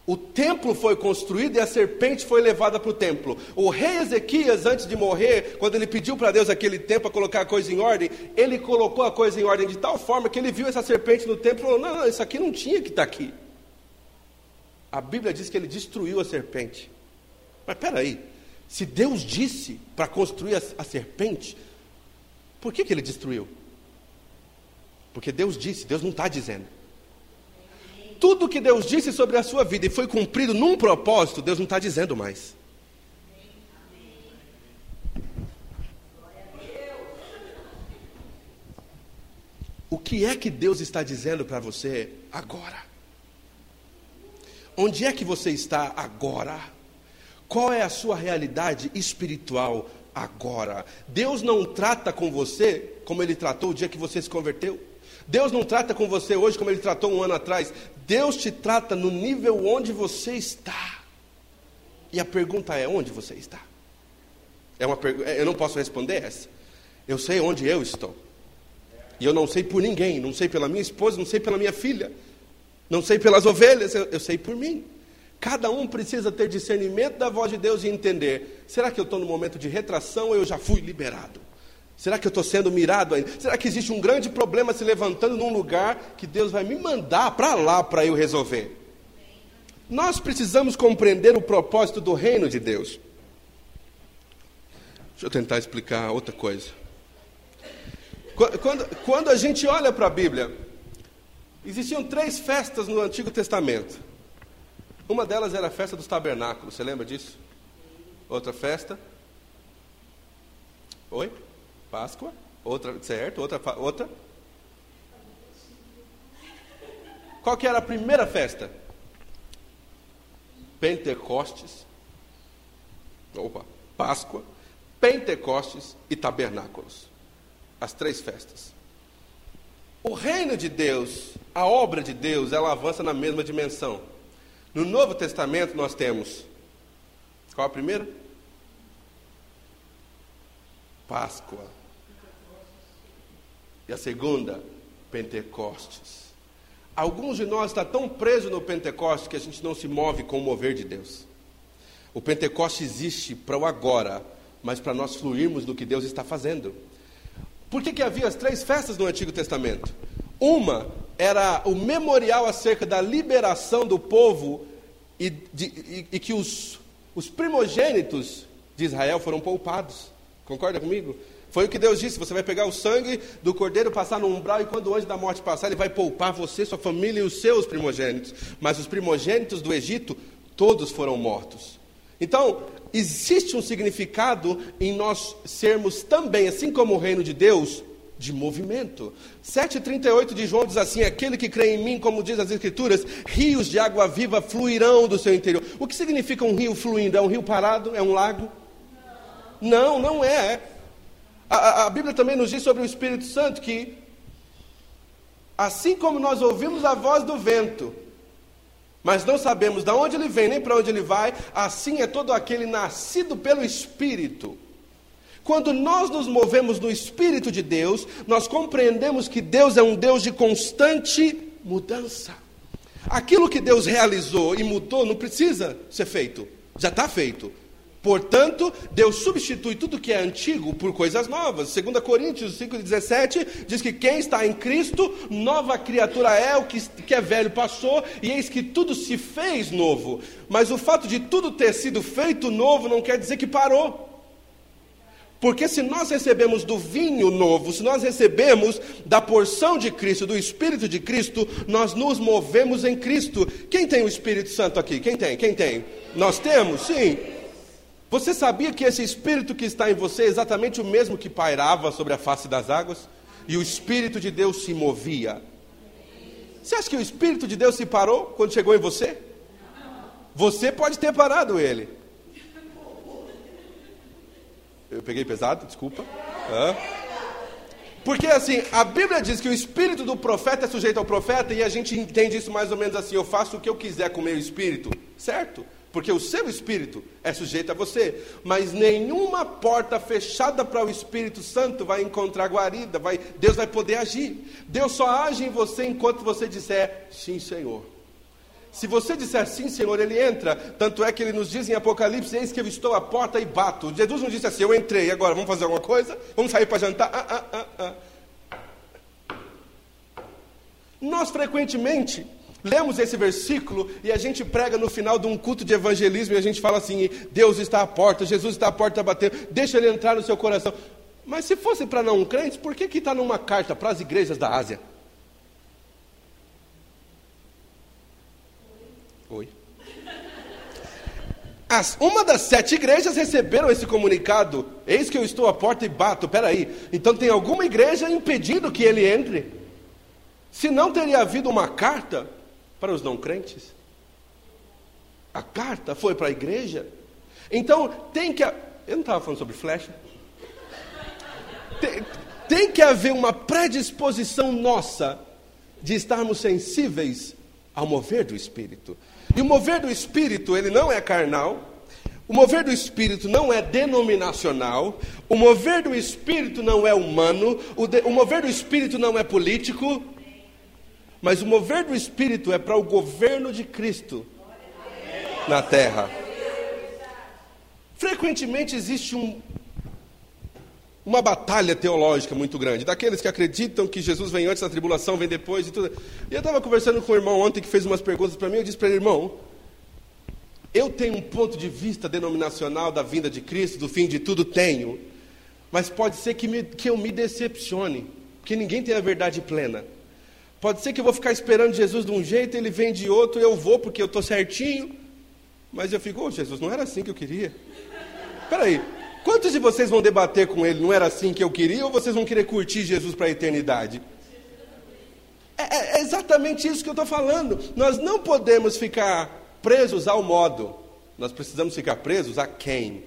O templo foi construído e a serpente foi levada para o templo. O rei Ezequias, antes de morrer, quando ele pediu para Deus aquele tempo para colocar a coisa em ordem, ele colocou a coisa em ordem de tal forma que ele viu essa serpente no templo e falou: Não, não, isso aqui não tinha que estar tá aqui. A Bíblia diz que ele destruiu a serpente. Mas peraí, se Deus disse para construir a, a serpente, por que, que ele destruiu? Porque Deus disse, Deus não está dizendo tudo que Deus disse sobre a sua vida e foi cumprido num propósito, Deus não está dizendo mais. O que é que Deus está dizendo para você agora? Onde é que você está agora? Qual é a sua realidade espiritual agora? Deus não trata com você como ele tratou o dia que você se converteu. Deus não trata com você hoje como ele tratou um ano atrás. Deus te trata no nível onde você está. E a pergunta é: onde você está? É uma pergu... Eu não posso responder essa. Eu sei onde eu estou. E eu não sei por ninguém. Não sei pela minha esposa, não sei pela minha filha. Não sei pelas ovelhas, eu, eu sei por mim. Cada um precisa ter discernimento da voz de Deus e entender: será que eu estou no momento de retração ou eu já fui liberado? Será que eu estou sendo mirado ainda? Será que existe um grande problema se levantando num lugar que Deus vai me mandar para lá para eu resolver? Nós precisamos compreender o propósito do reino de Deus. Deixa eu tentar explicar outra coisa. Quando, quando a gente olha para a Bíblia, existiam três festas no Antigo Testamento. Uma delas era a festa dos tabernáculos, você lembra disso? Outra festa. Oi? Páscoa. Outra, certo? Outra, outra. Qual que era a primeira festa? Pentecostes. Opa, Páscoa, Pentecostes e Tabernáculos. As três festas. O reino de Deus, a obra de Deus, ela avança na mesma dimensão. No Novo Testamento nós temos qual a primeira? Páscoa. E a segunda, Pentecostes. Alguns de nós estão tão presos no Pentecostes que a gente não se move com o mover de Deus. O Pentecostes existe para o agora, mas para nós fluirmos do que Deus está fazendo. Por que, que havia as três festas no Antigo Testamento? Uma era o memorial acerca da liberação do povo e, de, e, e que os, os primogênitos de Israel foram poupados. Concorda comigo? Foi o que Deus disse: você vai pegar o sangue do cordeiro, passar no umbral, e quando o anjo da morte passar, ele vai poupar você, sua família e os seus primogênitos. Mas os primogênitos do Egito, todos foram mortos. Então, existe um significado em nós sermos também, assim como o reino de Deus, de movimento. 7,38 de João diz assim: Aquele que crê em mim, como diz as Escrituras, rios de água viva fluirão do seu interior. O que significa um rio fluindo? É um rio parado? É um lago? Não, não é. A, a, Bíblia também nos diz sobre o Espírito Santo que, assim como nós ouvimos a voz do vento, mas não sabemos de onde ele vem nem para onde ele vai, assim é todo aquele nascido pelo Espírito. Quando nós nos movemos no Espírito de Deus, nós compreendemos que Deus é um Deus de constante mudança. Aquilo que Deus realizou e mudou não precisa ser feito, já está feito. Portanto, Deus substitui tudo que é antigo por coisas novas. 2 Coríntios 5,17 diz que quem está em Cristo, nova criatura é, o que, que é velho passou, e eis que tudo se fez novo. Mas o fato de tudo ter sido feito novo não quer dizer que parou. Porque se nós recebemos do vinho novo, se nós recebemos da porção de Cristo, do Espírito de Cristo, nós nos movemos em Cristo. Quem tem o Espírito Santo aqui? Quem tem? Quem tem? Nós temos? Sim. Você sabia que esse espírito que está em você é exatamente o mesmo que pairava sobre a face das águas? E o espírito de Deus se movia. Você acha que o espírito de Deus se parou quando chegou em você? Você pode ter parado ele. Eu peguei pesado, desculpa. Hã? Porque assim, a Bíblia diz que o espírito do profeta é sujeito ao profeta e a gente entende isso mais ou menos assim: eu faço o que eu quiser com o meu espírito, certo? Porque o seu espírito é sujeito a você, mas nenhuma porta fechada para o Espírito Santo vai encontrar guarida, vai, Deus vai poder agir. Deus só age em você enquanto você disser sim, Senhor. Se você disser sim, Senhor, ele entra. Tanto é que ele nos diz em Apocalipse: Eis que eu estou à porta e bato. Jesus não disse assim: Eu entrei, agora vamos fazer alguma coisa? Vamos sair para jantar? Ah, ah, ah, ah. Nós frequentemente lemos esse versículo e a gente prega no final de um culto de evangelismo e a gente fala assim: Deus está à porta, Jesus está à porta batendo, deixa ele entrar no seu coração. Mas se fosse para não crentes, por que está numa carta para as igrejas da Ásia? Oi. As, uma das sete igrejas receberam esse comunicado. Eis que eu estou à porta e bato. Peraí. Então tem alguma igreja impedindo que ele entre? Se não teria havido uma carta, para os não crentes. A carta foi para a igreja. Então, tem que. Eu não estava falando sobre flecha. Tem, tem que haver uma predisposição nossa de estarmos sensíveis ao mover do Espírito. E o mover do Espírito, ele não é carnal, o mover do Espírito não é denominacional, o mover do Espírito não é humano, o, de, o mover do Espírito não é político, mas o mover do Espírito é para o governo de Cristo. na terra. Frequentemente existe um, uma batalha teológica muito grande, daqueles que acreditam que Jesus vem antes da tribulação, vem depois e tudo. E eu estava conversando com o irmão ontem que fez umas perguntas para mim, eu disse para ele, irmão, eu tenho um ponto de vista denominacional da vinda de Cristo, do fim de tudo, tenho, mas pode ser que, me, que eu me decepcione, porque ninguém tem a verdade plena. Pode ser que eu vou ficar esperando Jesus de um jeito, ele vem de outro, eu vou porque eu estou certinho, mas eu fico, oh, Jesus, não era assim que eu queria. Espera aí, quantos de vocês vão debater com ele, não era assim que eu queria, ou vocês vão querer curtir Jesus para a eternidade? É, é, é exatamente isso que eu estou falando. Nós não podemos ficar presos ao modo, nós precisamos ficar presos a quem?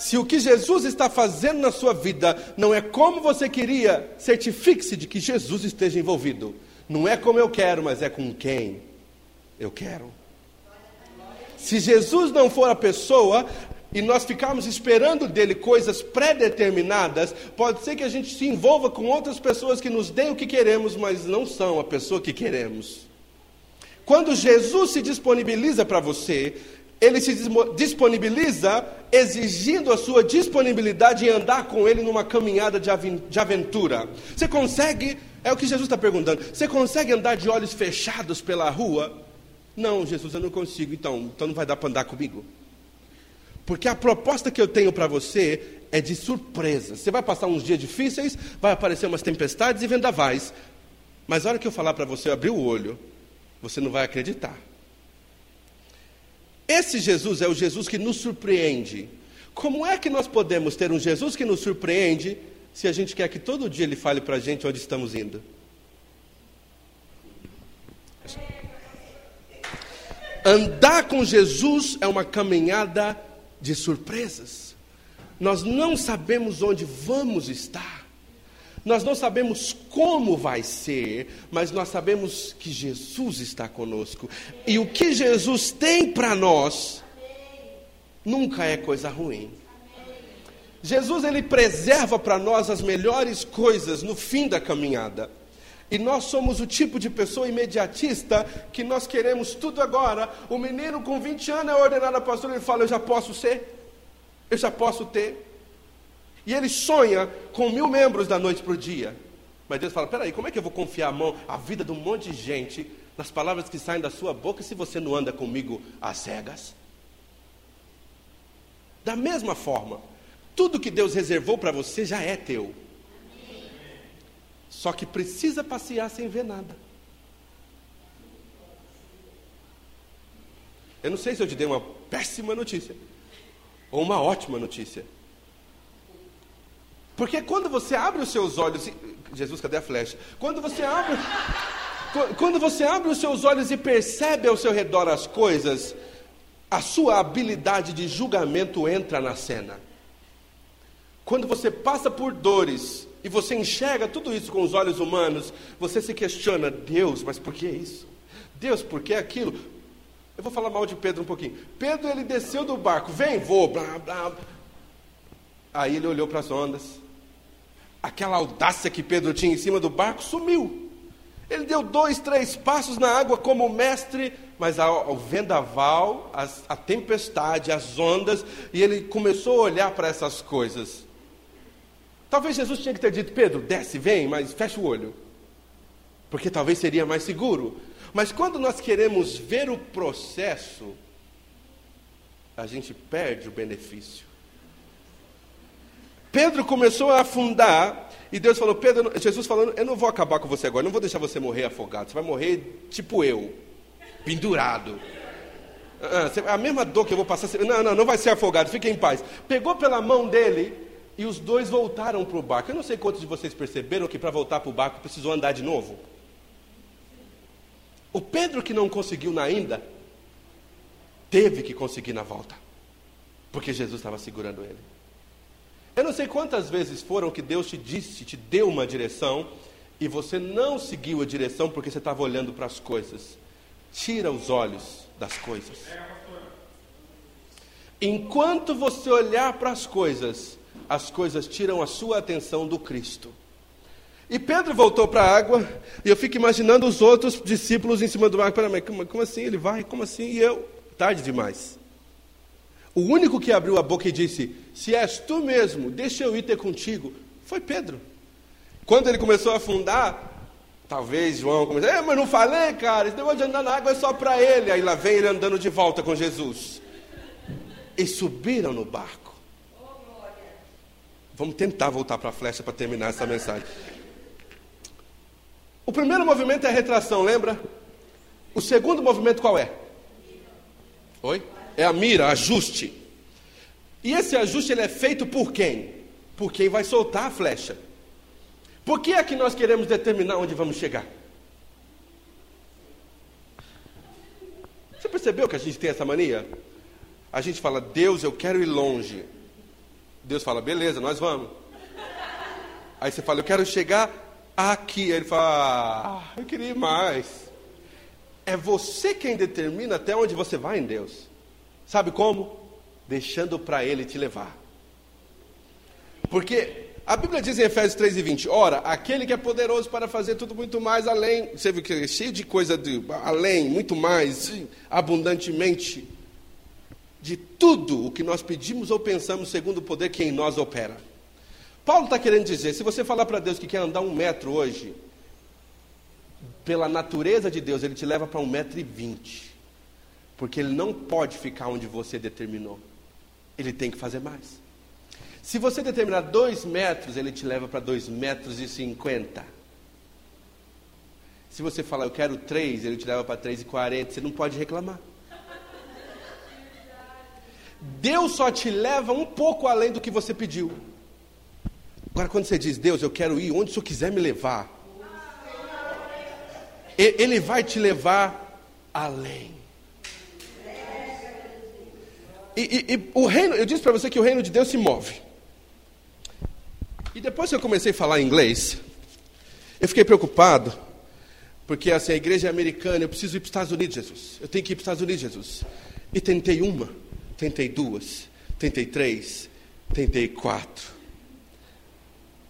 Se o que Jesus está fazendo na sua vida não é como você queria, certifique-se de que Jesus esteja envolvido. Não é como eu quero, mas é com quem eu quero. Se Jesus não for a pessoa e nós ficarmos esperando dele coisas pré-determinadas, pode ser que a gente se envolva com outras pessoas que nos deem o que queremos, mas não são a pessoa que queremos. Quando Jesus se disponibiliza para você, ele se disponibiliza exigindo a sua disponibilidade em andar com ele numa caminhada de aventura. Você consegue, é o que Jesus está perguntando, você consegue andar de olhos fechados pela rua? Não, Jesus, eu não consigo, então, então não vai dar para andar comigo. Porque a proposta que eu tenho para você é de surpresa. Você vai passar uns dias difíceis, vai aparecer umas tempestades e vendavais. Mas a hora que eu falar para você abrir o olho, você não vai acreditar. Esse Jesus é o Jesus que nos surpreende. Como é que nós podemos ter um Jesus que nos surpreende se a gente quer que todo dia ele fale para a gente onde estamos indo? Andar com Jesus é uma caminhada de surpresas. Nós não sabemos onde vamos estar. Nós não sabemos como vai ser, mas nós sabemos que Jesus está conosco. E o que Jesus tem para nós nunca é coisa ruim. Jesus ele preserva para nós as melhores coisas no fim da caminhada. E nós somos o tipo de pessoa imediatista que nós queremos tudo agora. O menino com 20 anos é ordenado a pastor, ele fala: Eu já posso ser, eu já posso ter. E ele sonha com mil membros da noite para o dia. Mas Deus fala: peraí, como é que eu vou confiar a mão, a vida de um monte de gente, nas palavras que saem da sua boca, se você não anda comigo às cegas? Da mesma forma, tudo que Deus reservou para você já é teu. Só que precisa passear sem ver nada. Eu não sei se eu te dei uma péssima notícia ou uma ótima notícia. Porque quando você abre os seus olhos. E... Jesus, cadê a flecha? Quando você abre. Quando você abre os seus olhos e percebe ao seu redor as coisas, a sua habilidade de julgamento entra na cena. Quando você passa por dores e você enxerga tudo isso com os olhos humanos, você se questiona: Deus, mas por que isso? Deus, por que aquilo? Eu vou falar mal de Pedro um pouquinho. Pedro ele desceu do barco, vem, vou, blá, blá. Aí ele olhou para as ondas, aquela audácia que Pedro tinha em cima do barco sumiu. Ele deu dois, três passos na água como mestre, mas ao, vendaval, as, a tempestade, as ondas, e ele começou a olhar para essas coisas. Talvez Jesus tinha que ter dito: Pedro, desce, vem, mas fecha o olho, porque talvez seria mais seguro. Mas quando nós queremos ver o processo, a gente perde o benefício. Pedro começou a afundar e Deus falou, Pedro, Jesus falando, eu não vou acabar com você agora, não vou deixar você morrer afogado, você vai morrer tipo eu, pendurado. Ah, a mesma dor que eu vou passar, não, não, não vai ser afogado, fique em paz. Pegou pela mão dele e os dois voltaram para o barco. Eu não sei quantos de vocês perceberam que para voltar para o barco precisou andar de novo. O Pedro que não conseguiu na ainda, teve que conseguir na volta, porque Jesus estava segurando ele. Não sei quantas vezes foram que Deus te disse, te deu uma direção, e você não seguiu a direção porque você estava olhando para as coisas. Tira os olhos das coisas. Enquanto você olhar para as coisas, as coisas tiram a sua atenção do Cristo. E Pedro voltou para a água, e eu fico imaginando os outros discípulos em cima do mar. Como assim? Ele vai? Como assim? E eu? Tarde demais. O único que abriu a boca e disse: Se és tu mesmo, deixa eu ir ter contigo, foi Pedro. Quando ele começou a afundar, talvez João começou, é, mas não falei, cara, esse negócio de andar na água é só para ele. Aí lá vem ele andando de volta com Jesus. E subiram no barco. Vamos tentar voltar para a flecha para terminar essa mensagem. O primeiro movimento é retração, lembra? O segundo movimento qual é? Oi? É a mira, ajuste. E esse ajuste ele é feito por quem? Por quem vai soltar a flecha. Por que é que nós queremos determinar onde vamos chegar? Você percebeu que a gente tem essa mania? A gente fala, Deus, eu quero ir longe. Deus fala, beleza, nós vamos. Aí você fala, eu quero chegar aqui. Aí ele fala, ah, eu queria ir mais. É você quem determina até onde você vai em Deus. Sabe como? Deixando para Ele te levar. Porque a Bíblia diz em Efésios 3 e 20: Ora, aquele que é poderoso para fazer tudo muito mais além, você viu que é cheio de coisa de além, muito mais, abundantemente, de tudo o que nós pedimos ou pensamos, segundo o poder que em nós opera. Paulo está querendo dizer: se você falar para Deus que quer andar um metro hoje, pela natureza de Deus, ele te leva para um metro e vinte. Porque ele não pode ficar onde você determinou. Ele tem que fazer mais. Se você determinar dois metros, ele te leva para dois metros e cinquenta. Se você falar, eu quero três, ele te leva para três e quarenta. Você não pode reclamar. Deus só te leva um pouco além do que você pediu. Agora, quando você diz, Deus, eu quero ir onde o Senhor quiser me levar, Ele vai te levar além. E, e, e o reino, eu disse para você que o reino de Deus se move. E depois que eu comecei a falar inglês, eu fiquei preocupado, porque assim, a igreja é americana, eu preciso ir para os Estados Unidos, Jesus. Eu tenho que ir para os Estados Unidos, Jesus. E tentei uma, tentei duas, tentei três, tentei quatro.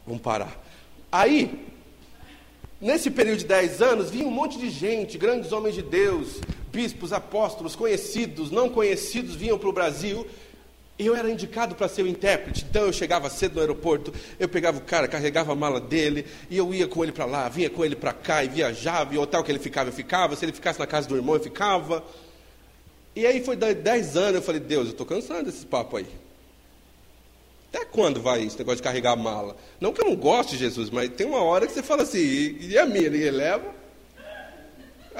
Vamos parar. Aí, nesse período de dez anos, vinha um monte de gente, grandes homens de Deus, bispos, apóstolos, conhecidos, não conhecidos, vinham para o Brasil. Eu era indicado para ser o intérprete. Então eu chegava cedo no aeroporto, eu pegava o cara, carregava a mala dele, e eu ia com ele para lá, vinha com ele para cá, e viajava, e o hotel que ele ficava, eu ficava. Se ele ficasse na casa do irmão, eu ficava. E aí foi dez anos, eu falei, Deus, eu estou cansado desse papo aí. Até quando vai esse negócio de carregar a mala? Não que eu não goste de Jesus, mas tem uma hora que você fala assim, e a minha, ele leva?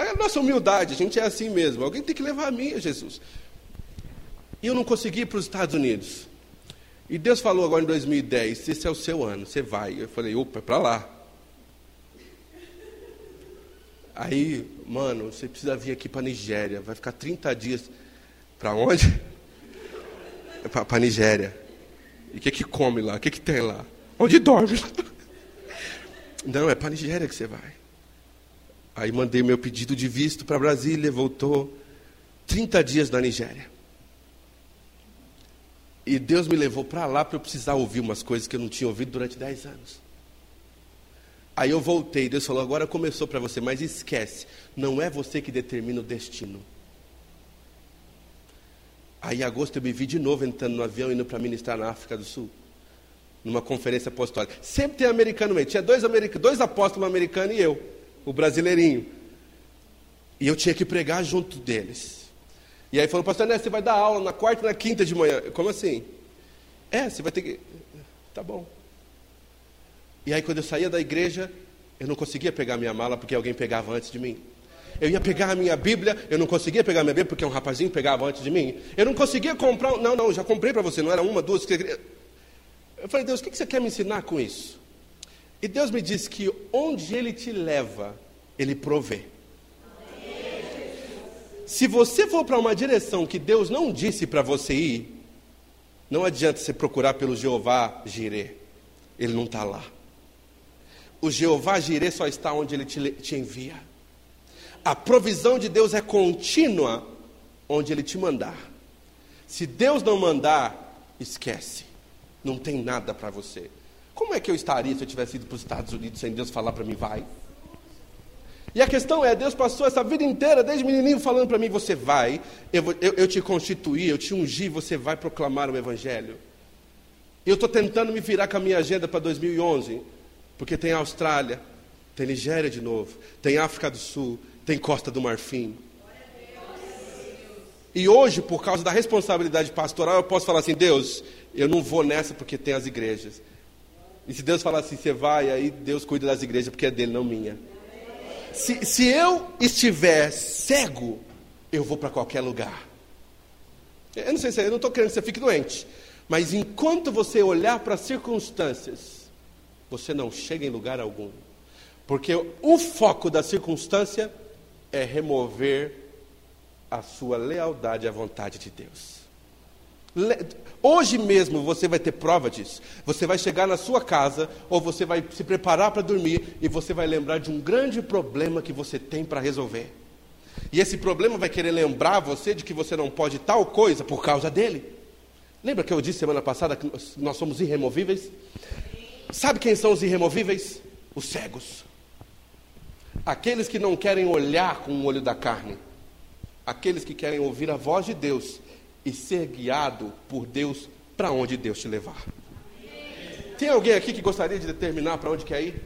É a nossa humildade, a gente é assim mesmo. Alguém tem que levar a minha, Jesus. E eu não consegui ir para os Estados Unidos. E Deus falou agora em 2010: esse é o seu ano, você vai. Eu falei: opa, é para lá. Aí, mano, você precisa vir aqui para Nigéria. Vai ficar 30 dias. Para onde? [laughs] Para a Nigéria. E o que, que come lá? O que, que tem lá? Onde dorme? [laughs] Não, é para Nigéria que você vai. Aí mandei meu pedido de visto para Brasília, voltou 30 dias na Nigéria. E Deus me levou para lá para eu precisar ouvir umas coisas que eu não tinha ouvido durante 10 anos. Aí eu voltei, Deus falou: agora começou para você, mas esquece, não é você que determina o destino. Aí em agosto eu me vi de novo entrando no avião indo para ministrar na África do Sul, numa conferência apostólica. Sempre tem americano meio. Tinha dois, americanos, dois apóstolos americanos e eu, o brasileirinho. E eu tinha que pregar junto deles. E aí falou, pastor, né, você vai dar aula na quarta e na quinta de manhã. Como assim? É, você vai ter que. Tá bom. E aí quando eu saía da igreja, eu não conseguia pegar minha mala porque alguém pegava antes de mim. Eu ia pegar a minha Bíblia, eu não conseguia pegar a minha Bíblia porque um rapazinho pegava antes de mim. Eu não conseguia comprar. Não, não, já comprei para você, não era uma, duas. Eu falei, Deus, o que você quer me ensinar com isso? E Deus me disse que onde Ele te leva, Ele provê. Se você for para uma direção que Deus não disse para você ir, não adianta você procurar pelo Jeová Jireh. Ele não está lá. O Jeová Jireh só está onde ele te, te envia. A provisão de Deus é contínua onde ele te mandar. Se Deus não mandar, esquece. Não tem nada para você. Como é que eu estaria se eu tivesse ido para os Estados Unidos sem Deus falar para mim, vai? E a questão é, Deus passou essa vida inteira, desde menininho, falando para mim, você vai, eu, eu, eu te constituí, eu te ungi, você vai proclamar o Evangelho. Eu estou tentando me virar com a minha agenda para 2011, porque tem Austrália, tem Nigéria de novo, tem África do Sul, tem Costa do Marfim. E hoje, por causa da responsabilidade pastoral, eu posso falar assim: Deus, eu não vou nessa porque tem as igrejas. E se Deus falar assim, você vai, aí Deus cuida das igrejas porque é dele, não minha. Se, se eu estiver cego, eu vou para qualquer lugar. Eu não sei se eu não estou querendo que você fique doente, mas enquanto você olhar para as circunstâncias, você não chega em lugar algum. Porque o foco da circunstância é remover a sua lealdade à vontade de Deus. Hoje mesmo você vai ter prova disso. Você vai chegar na sua casa, ou você vai se preparar para dormir, e você vai lembrar de um grande problema que você tem para resolver. E esse problema vai querer lembrar você de que você não pode tal coisa por causa dele. Lembra que eu disse semana passada que nós somos irremovíveis? Sabe quem são os irremovíveis? Os cegos. Aqueles que não querem olhar com o olho da carne aqueles que querem ouvir a voz de Deus e ser guiado por Deus para onde Deus te levar. Tem alguém aqui que gostaria de determinar para onde quer ir?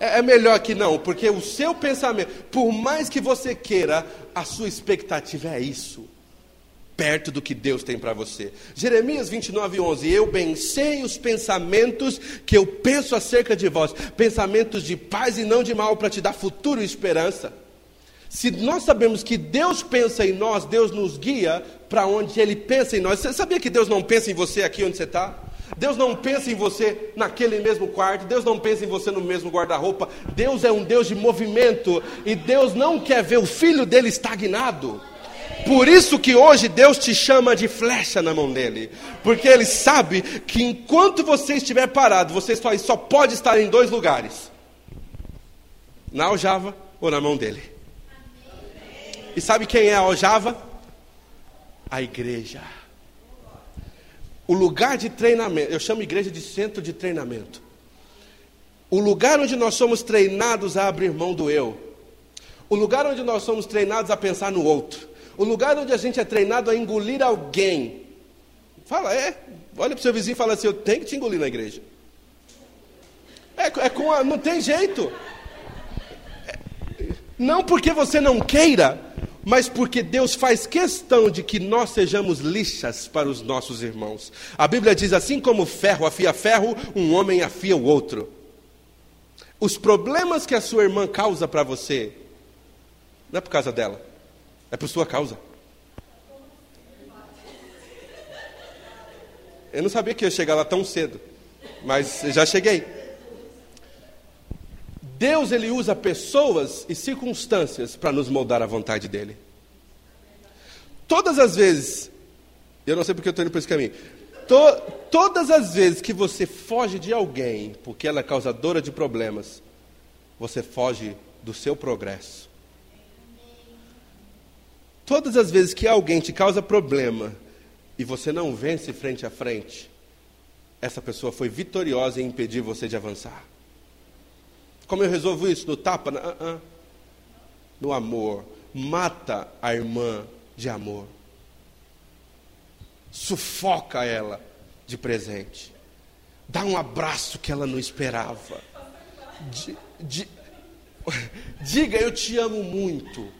É, é melhor que não, porque o seu pensamento, por mais que você queira, a sua expectativa é isso perto do que Deus tem para você. Jeremias 29, 11. Eu bem sei os pensamentos que eu penso acerca de vós, pensamentos de paz e não de mal, para te dar futuro e esperança. Se nós sabemos que Deus pensa em nós, Deus nos guia para onde Ele pensa em nós. Você sabia que Deus não pensa em você aqui onde você está? Deus não pensa em você naquele mesmo quarto, Deus não pensa em você no mesmo guarda-roupa. Deus é um Deus de movimento e Deus não quer ver o filho dele estagnado. Por isso que hoje Deus te chama de flecha na mão dele, porque ele sabe que enquanto você estiver parado, você só, só pode estar em dois lugares: na aljava ou na mão dele. E sabe quem é a aljava? A igreja. O lugar de treinamento, eu chamo igreja de centro de treinamento. O lugar onde nós somos treinados a abrir mão do eu. O lugar onde nós somos treinados a pensar no outro. O lugar onde a gente é treinado a engolir alguém. Fala, é. Olha para o seu vizinho e fala assim: Eu tenho que te engolir na igreja. É, é com a, não tem jeito. É, não porque você não queira, mas porque Deus faz questão de que nós sejamos lixas para os nossos irmãos. A Bíblia diz: assim como ferro afia ferro, um homem afia o outro. Os problemas que a sua irmã causa para você, não é por causa dela, é por sua causa. Eu não sabia que ia chegar lá tão cedo, mas já cheguei. Deus ele usa pessoas e circunstâncias para nos moldar à vontade dele. Todas as vezes, eu não sei porque eu estou indo por esse caminho. To, todas as vezes que você foge de alguém porque ela é causadora de problemas, você foge do seu progresso. Todas as vezes que alguém te causa problema e você não vence frente a frente, essa pessoa foi vitoriosa em impedir você de avançar. Como eu resolvo isso? No tapa? Uh -uh. No amor. Mata a irmã de amor. Sufoca ela de presente. Dá um abraço que ela não esperava. D [laughs] diga, eu te amo muito.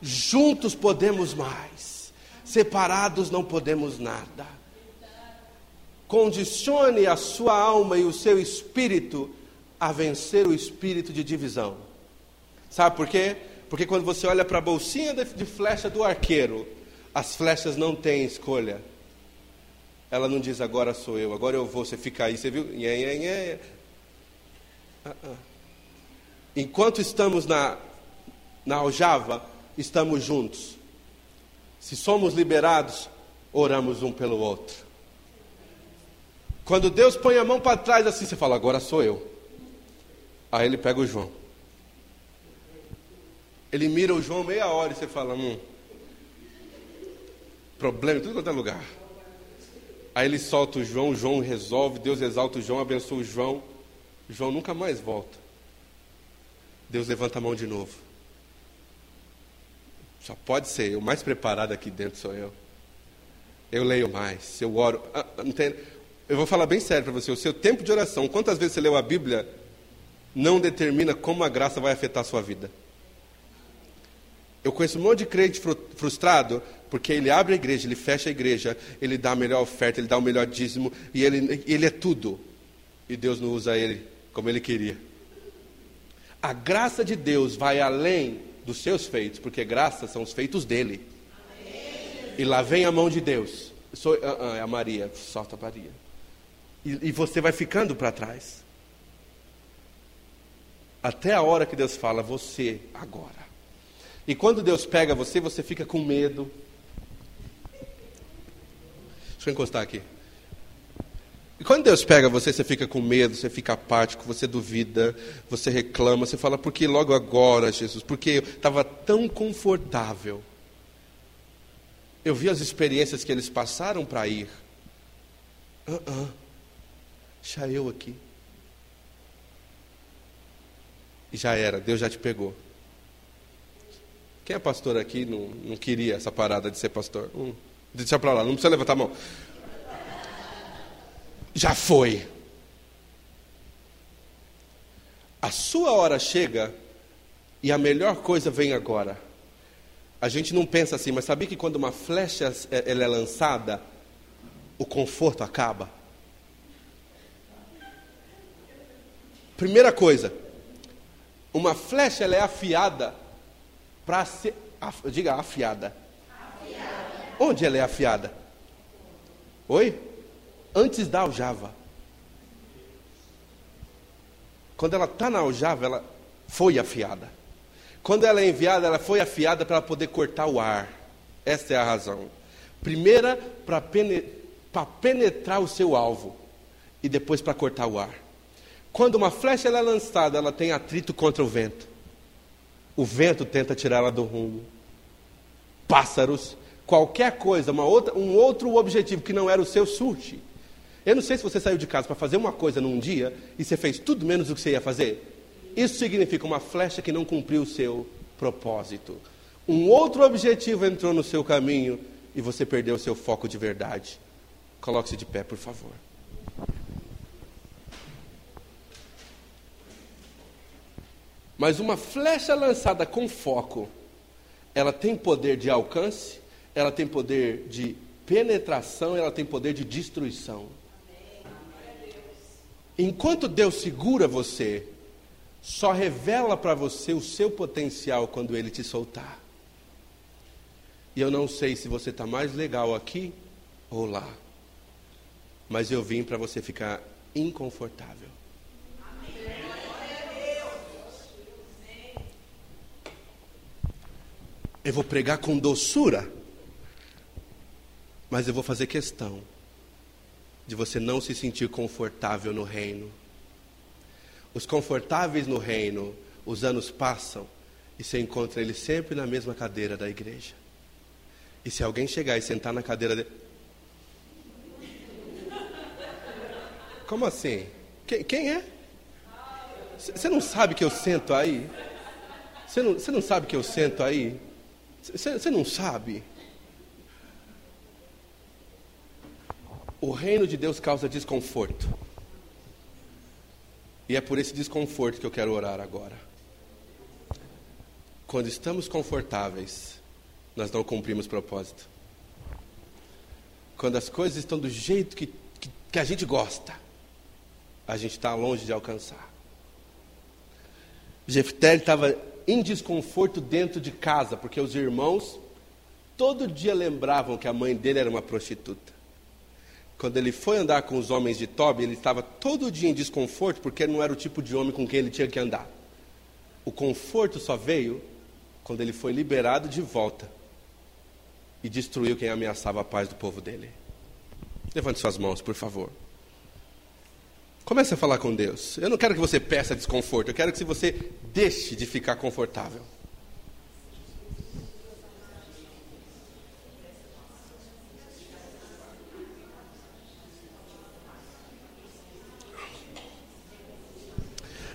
Juntos podemos mais. Separados não podemos nada. Condicione a sua alma e o seu espírito a vencer o espírito de divisão. Sabe por quê? Porque quando você olha para a bolsinha de flecha do arqueiro, as flechas não têm escolha. Ela não diz agora sou eu, agora eu vou, você fica aí, você viu? Nhê, nhê, nhê. Ah, ah. Enquanto estamos na, na aljava, estamos juntos. Se somos liberados, oramos um pelo outro. Quando Deus põe a mão para trás assim, você fala, agora sou eu. Aí ele pega o João. Ele mira o João meia hora e você fala, hum, problema em tudo quanto é lugar. Aí ele solta o João, o João resolve, Deus exalta o João, abençoa o João. O João nunca mais volta. Deus levanta a mão de novo. Só pode ser, o mais preparado aqui dentro sou eu. Eu leio mais, eu oro. Ah, eu vou falar bem sério para você: o seu tempo de oração, quantas vezes você leu a Bíblia, não determina como a graça vai afetar a sua vida. Eu conheço um monte de crente frustrado porque ele abre a igreja, ele fecha a igreja, ele dá a melhor oferta, ele dá o melhor dízimo e ele, ele é tudo. E Deus não usa ele como ele queria. A graça de Deus vai além dos seus feitos, porque graça são os feitos dele. E lá vem a mão de Deus. Sou, uh, uh, é a Maria, solta a Maria. E, e você vai ficando para trás. Até a hora que Deus fala, você agora. E quando Deus pega você, você fica com medo. Deixa eu encostar aqui. E quando Deus pega você, você fica com medo, você fica apático, você duvida, você reclama, você fala, por que logo agora, Jesus? Porque eu estava tão confortável. Eu vi as experiências que eles passaram para ir. Uh -uh. Já eu aqui. E já era, Deus já te pegou. Quem é pastor aqui não, não queria essa parada de ser pastor? Hum, deixa para lá, não precisa levantar a mão. Já foi. A sua hora chega e a melhor coisa vem agora. A gente não pensa assim, mas sabia que quando uma flecha é, ela é lançada, o conforto acaba? Primeira coisa, uma flecha ela é afiada para ser. Af, diga afiada. afiada. Onde ela é afiada? Oi? Antes da aljava. Quando ela está na aljava, ela foi afiada. Quando ela é enviada, ela foi afiada para poder cortar o ar. Essa é a razão. Primeira, para penetrar o seu alvo. E depois para cortar o ar. Quando uma flecha é lançada, ela tem atrito contra o vento. O vento tenta tirá-la do rumo. Pássaros, qualquer coisa, outra, um outro objetivo que não era o seu surge. Eu não sei se você saiu de casa para fazer uma coisa num dia e você fez tudo menos do que você ia fazer. Isso significa uma flecha que não cumpriu o seu propósito. Um outro objetivo entrou no seu caminho e você perdeu o seu foco de verdade. Coloque-se de pé, por favor. Mas uma flecha lançada com foco, ela tem poder de alcance, ela tem poder de penetração, ela tem poder de destruição. Enquanto Deus segura você, só revela para você o seu potencial quando Ele te soltar. E eu não sei se você está mais legal aqui ou lá, mas eu vim para você ficar inconfortável. Eu vou pregar com doçura, mas eu vou fazer questão de você não se sentir confortável no reino. Os confortáveis no reino, os anos passam e você encontra eles sempre na mesma cadeira da igreja. E se alguém chegar e sentar na cadeira dele. Como assim? Quem, quem é? Você não sabe que eu sento aí? Você não, não sabe que eu sento aí? Você não sabe? O reino de Deus causa desconforto. E é por esse desconforto que eu quero orar agora. Quando estamos confortáveis, nós não cumprimos propósito. Quando as coisas estão do jeito que, que, que a gente gosta, a gente está longe de alcançar. Jefté estava em desconforto dentro de casa, porque os irmãos todo dia lembravam que a mãe dele era uma prostituta. Quando ele foi andar com os homens de Tobi, ele estava todo dia em desconforto, porque não era o tipo de homem com quem ele tinha que andar. O conforto só veio quando ele foi liberado de volta e destruiu quem ameaçava a paz do povo dele. Levante suas mãos, por favor. Comece a falar com Deus. Eu não quero que você peça desconforto, eu quero que você deixe de ficar confortável.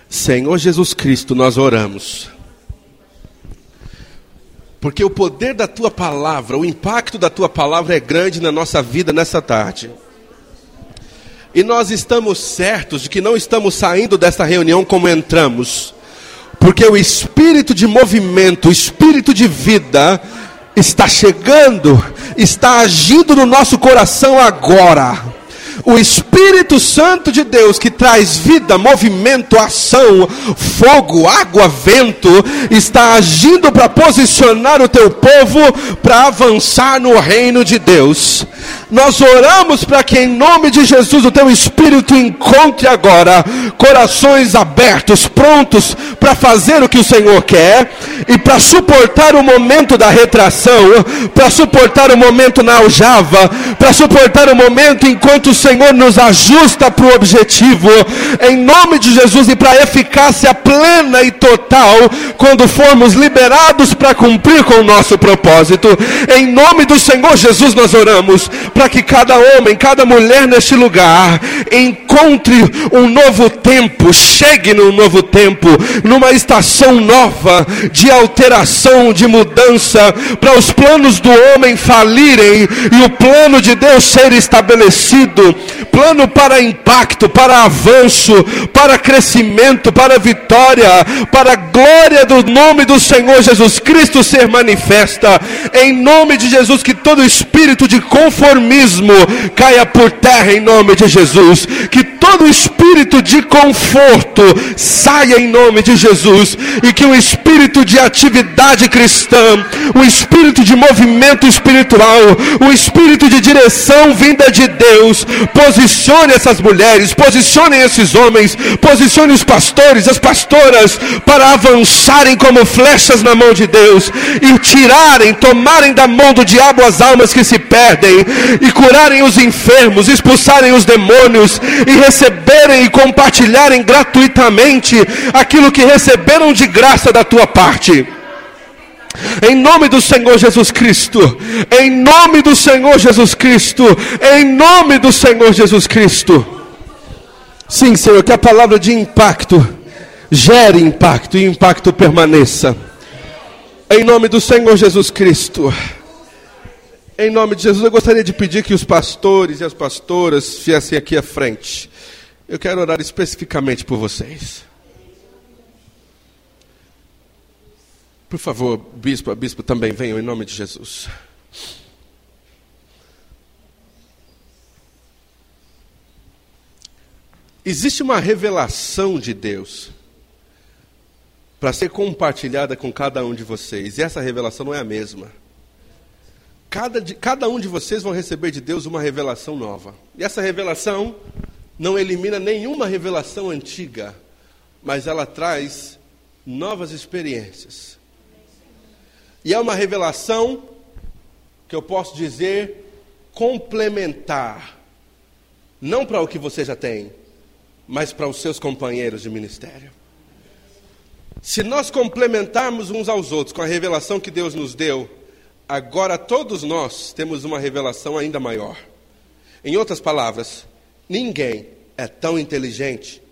Senhor Jesus Cristo, nós oramos. Porque o poder da tua palavra, o impacto da tua palavra é grande na nossa vida nessa tarde. E nós estamos certos de que não estamos saindo desta reunião como entramos. Porque o espírito de movimento, o espírito de vida está chegando, está agindo no nosso coração agora. O Espírito Santo de Deus que traz vida, movimento, ação, fogo, água, vento, está agindo para posicionar o teu povo para avançar no reino de Deus. Nós oramos para que em nome de Jesus o teu Espírito encontre agora corações abertos, prontos para fazer o que o Senhor quer e para suportar o momento da retração, para suportar o momento na aljava, para suportar o momento enquanto o Senhor nos ajusta para o objetivo, em nome de Jesus e para eficácia plena e total, quando formos liberados para cumprir com o nosso propósito. Em nome do Senhor Jesus nós oramos para que cada homem, cada mulher neste lugar encontre um novo tempo, chegue num novo tempo, numa estação nova de alteração, de mudança, para os planos do homem falirem e o plano de Deus ser estabelecido plano para impacto, para avanço, para crescimento, para vitória, para a glória do nome do Senhor Jesus Cristo ser manifesta. Em nome de Jesus, que todo espírito de conformismo caia por terra em nome de Jesus. Que todo espírito de conforto saia em nome de Jesus. E que o espírito de atividade cristã, o espírito de movimento espiritual, o espírito de direção vinda de Deus, posicione essas mulheres, posicione esses homens, posicione os pastores, as pastoras, para avançarem como flechas na mão de Deus e tirarem, tomarem da mão do diabo as almas que se perdem e curarem os enfermos, expulsarem os demônios e receberem e compartilharem gratuitamente aquilo que receberam de graça da tua parte. Em nome do Senhor Jesus Cristo, em nome do Senhor Jesus Cristo, em nome do Senhor Jesus Cristo. Sim, Senhor, que a palavra de impacto gere impacto e impacto permaneça. Em nome do Senhor Jesus Cristo. Em nome de Jesus, eu gostaria de pedir que os pastores e as pastoras viessem aqui à frente. Eu quero orar especificamente por vocês. Por favor, bispo, bispo também venham em nome de Jesus. Existe uma revelação de Deus para ser compartilhada com cada um de vocês, e essa revelação não é a mesma. Cada, de, cada um de vocês vão receber de Deus uma revelação nova. E essa revelação não elimina nenhuma revelação antiga, mas ela traz novas experiências. E é uma revelação que eu posso dizer complementar, não para o que você já tem, mas para os seus companheiros de ministério. Se nós complementarmos uns aos outros com a revelação que Deus nos deu, agora todos nós temos uma revelação ainda maior. Em outras palavras, ninguém é tão inteligente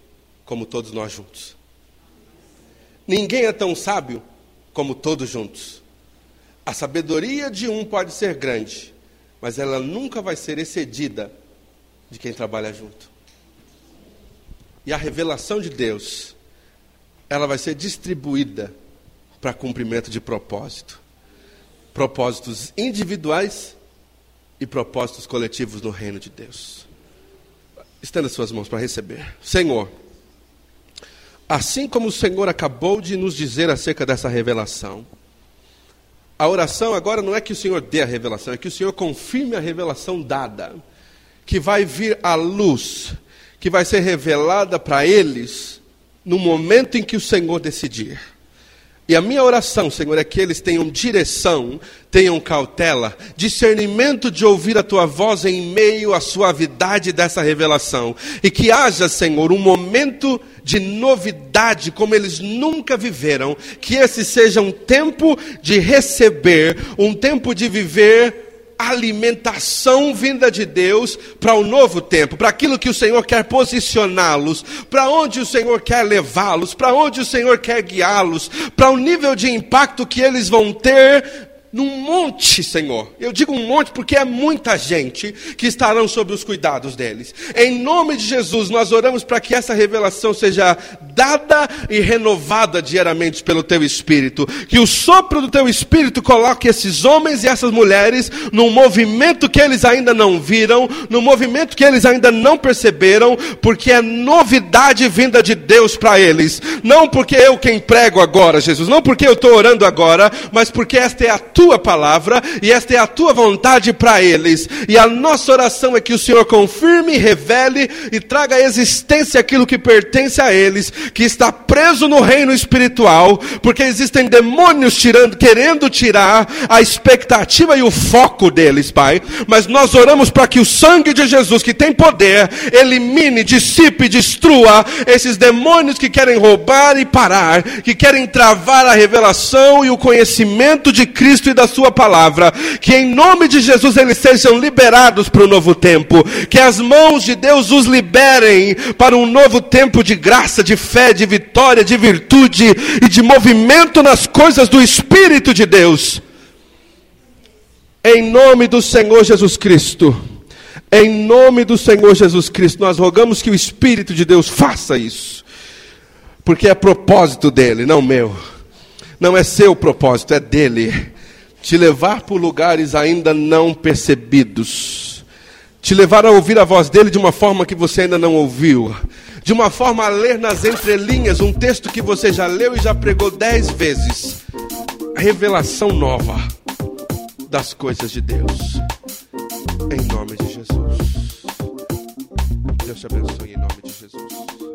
como todos nós juntos. Ninguém é tão sábio como todos juntos. A sabedoria de um pode ser grande, mas ela nunca vai ser excedida de quem trabalha junto. E a revelação de Deus, ela vai ser distribuída para cumprimento de propósito. Propósitos individuais e propósitos coletivos no reino de Deus. Estenda suas mãos para receber. Senhor, assim como o Senhor acabou de nos dizer acerca dessa revelação, a oração agora não é que o Senhor dê a revelação, é que o Senhor confirme a revelação dada, que vai vir à luz, que vai ser revelada para eles no momento em que o Senhor decidir. E a minha oração, Senhor, é que eles tenham direção, tenham cautela, discernimento de ouvir a tua voz em meio à suavidade dessa revelação. E que haja, Senhor, um momento de novidade como eles nunca viveram. Que esse seja um tempo de receber, um tempo de viver alimentação vinda de Deus para o novo tempo, para aquilo que o Senhor quer posicioná-los, para onde o Senhor quer levá-los, para onde o Senhor quer guiá-los, para o nível de impacto que eles vão ter num monte, Senhor. Eu digo um monte porque é muita gente que estarão sob os cuidados deles. Em nome de Jesus, nós oramos para que essa revelação seja dada e renovada diariamente pelo teu espírito. Que o sopro do teu espírito coloque esses homens e essas mulheres num movimento que eles ainda não viram, num movimento que eles ainda não perceberam, porque é novidade vinda de Deus para eles. Não porque eu quem prego agora, Jesus, não porque eu estou orando agora, mas porque esta é a tua palavra e esta é a tua vontade para eles. E a nossa oração é que o Senhor confirme, revele e traga à existência aquilo que pertence a eles, que está preso no reino espiritual, porque existem demônios tirando, querendo tirar a expectativa e o foco deles, Pai. Mas nós oramos para que o sangue de Jesus, que tem poder, elimine, dissipe, destrua esses demônios que querem roubar e parar, que querem travar a revelação e o conhecimento de Cristo e da Sua palavra. Que em nome de Jesus eles sejam liberados para o novo tempo. Que as mãos de Deus os liberem para um novo tempo de graça, de fé, de vitória, de virtude e de movimento nas coisas do Espírito de Deus. Em nome do Senhor Jesus Cristo. Em nome do Senhor Jesus Cristo, nós rogamos que o Espírito de Deus faça isso. Porque é propósito dele, não meu. Não é seu propósito, é dele te levar por lugares ainda não percebidos, te levar a ouvir a voz dele de uma forma que você ainda não ouviu, de uma forma a ler nas entrelinhas um texto que você já leu e já pregou dez vezes. Revelação nova das coisas de Deus. Em nome de Jesus. Deus te abençoe em nome de Jesus.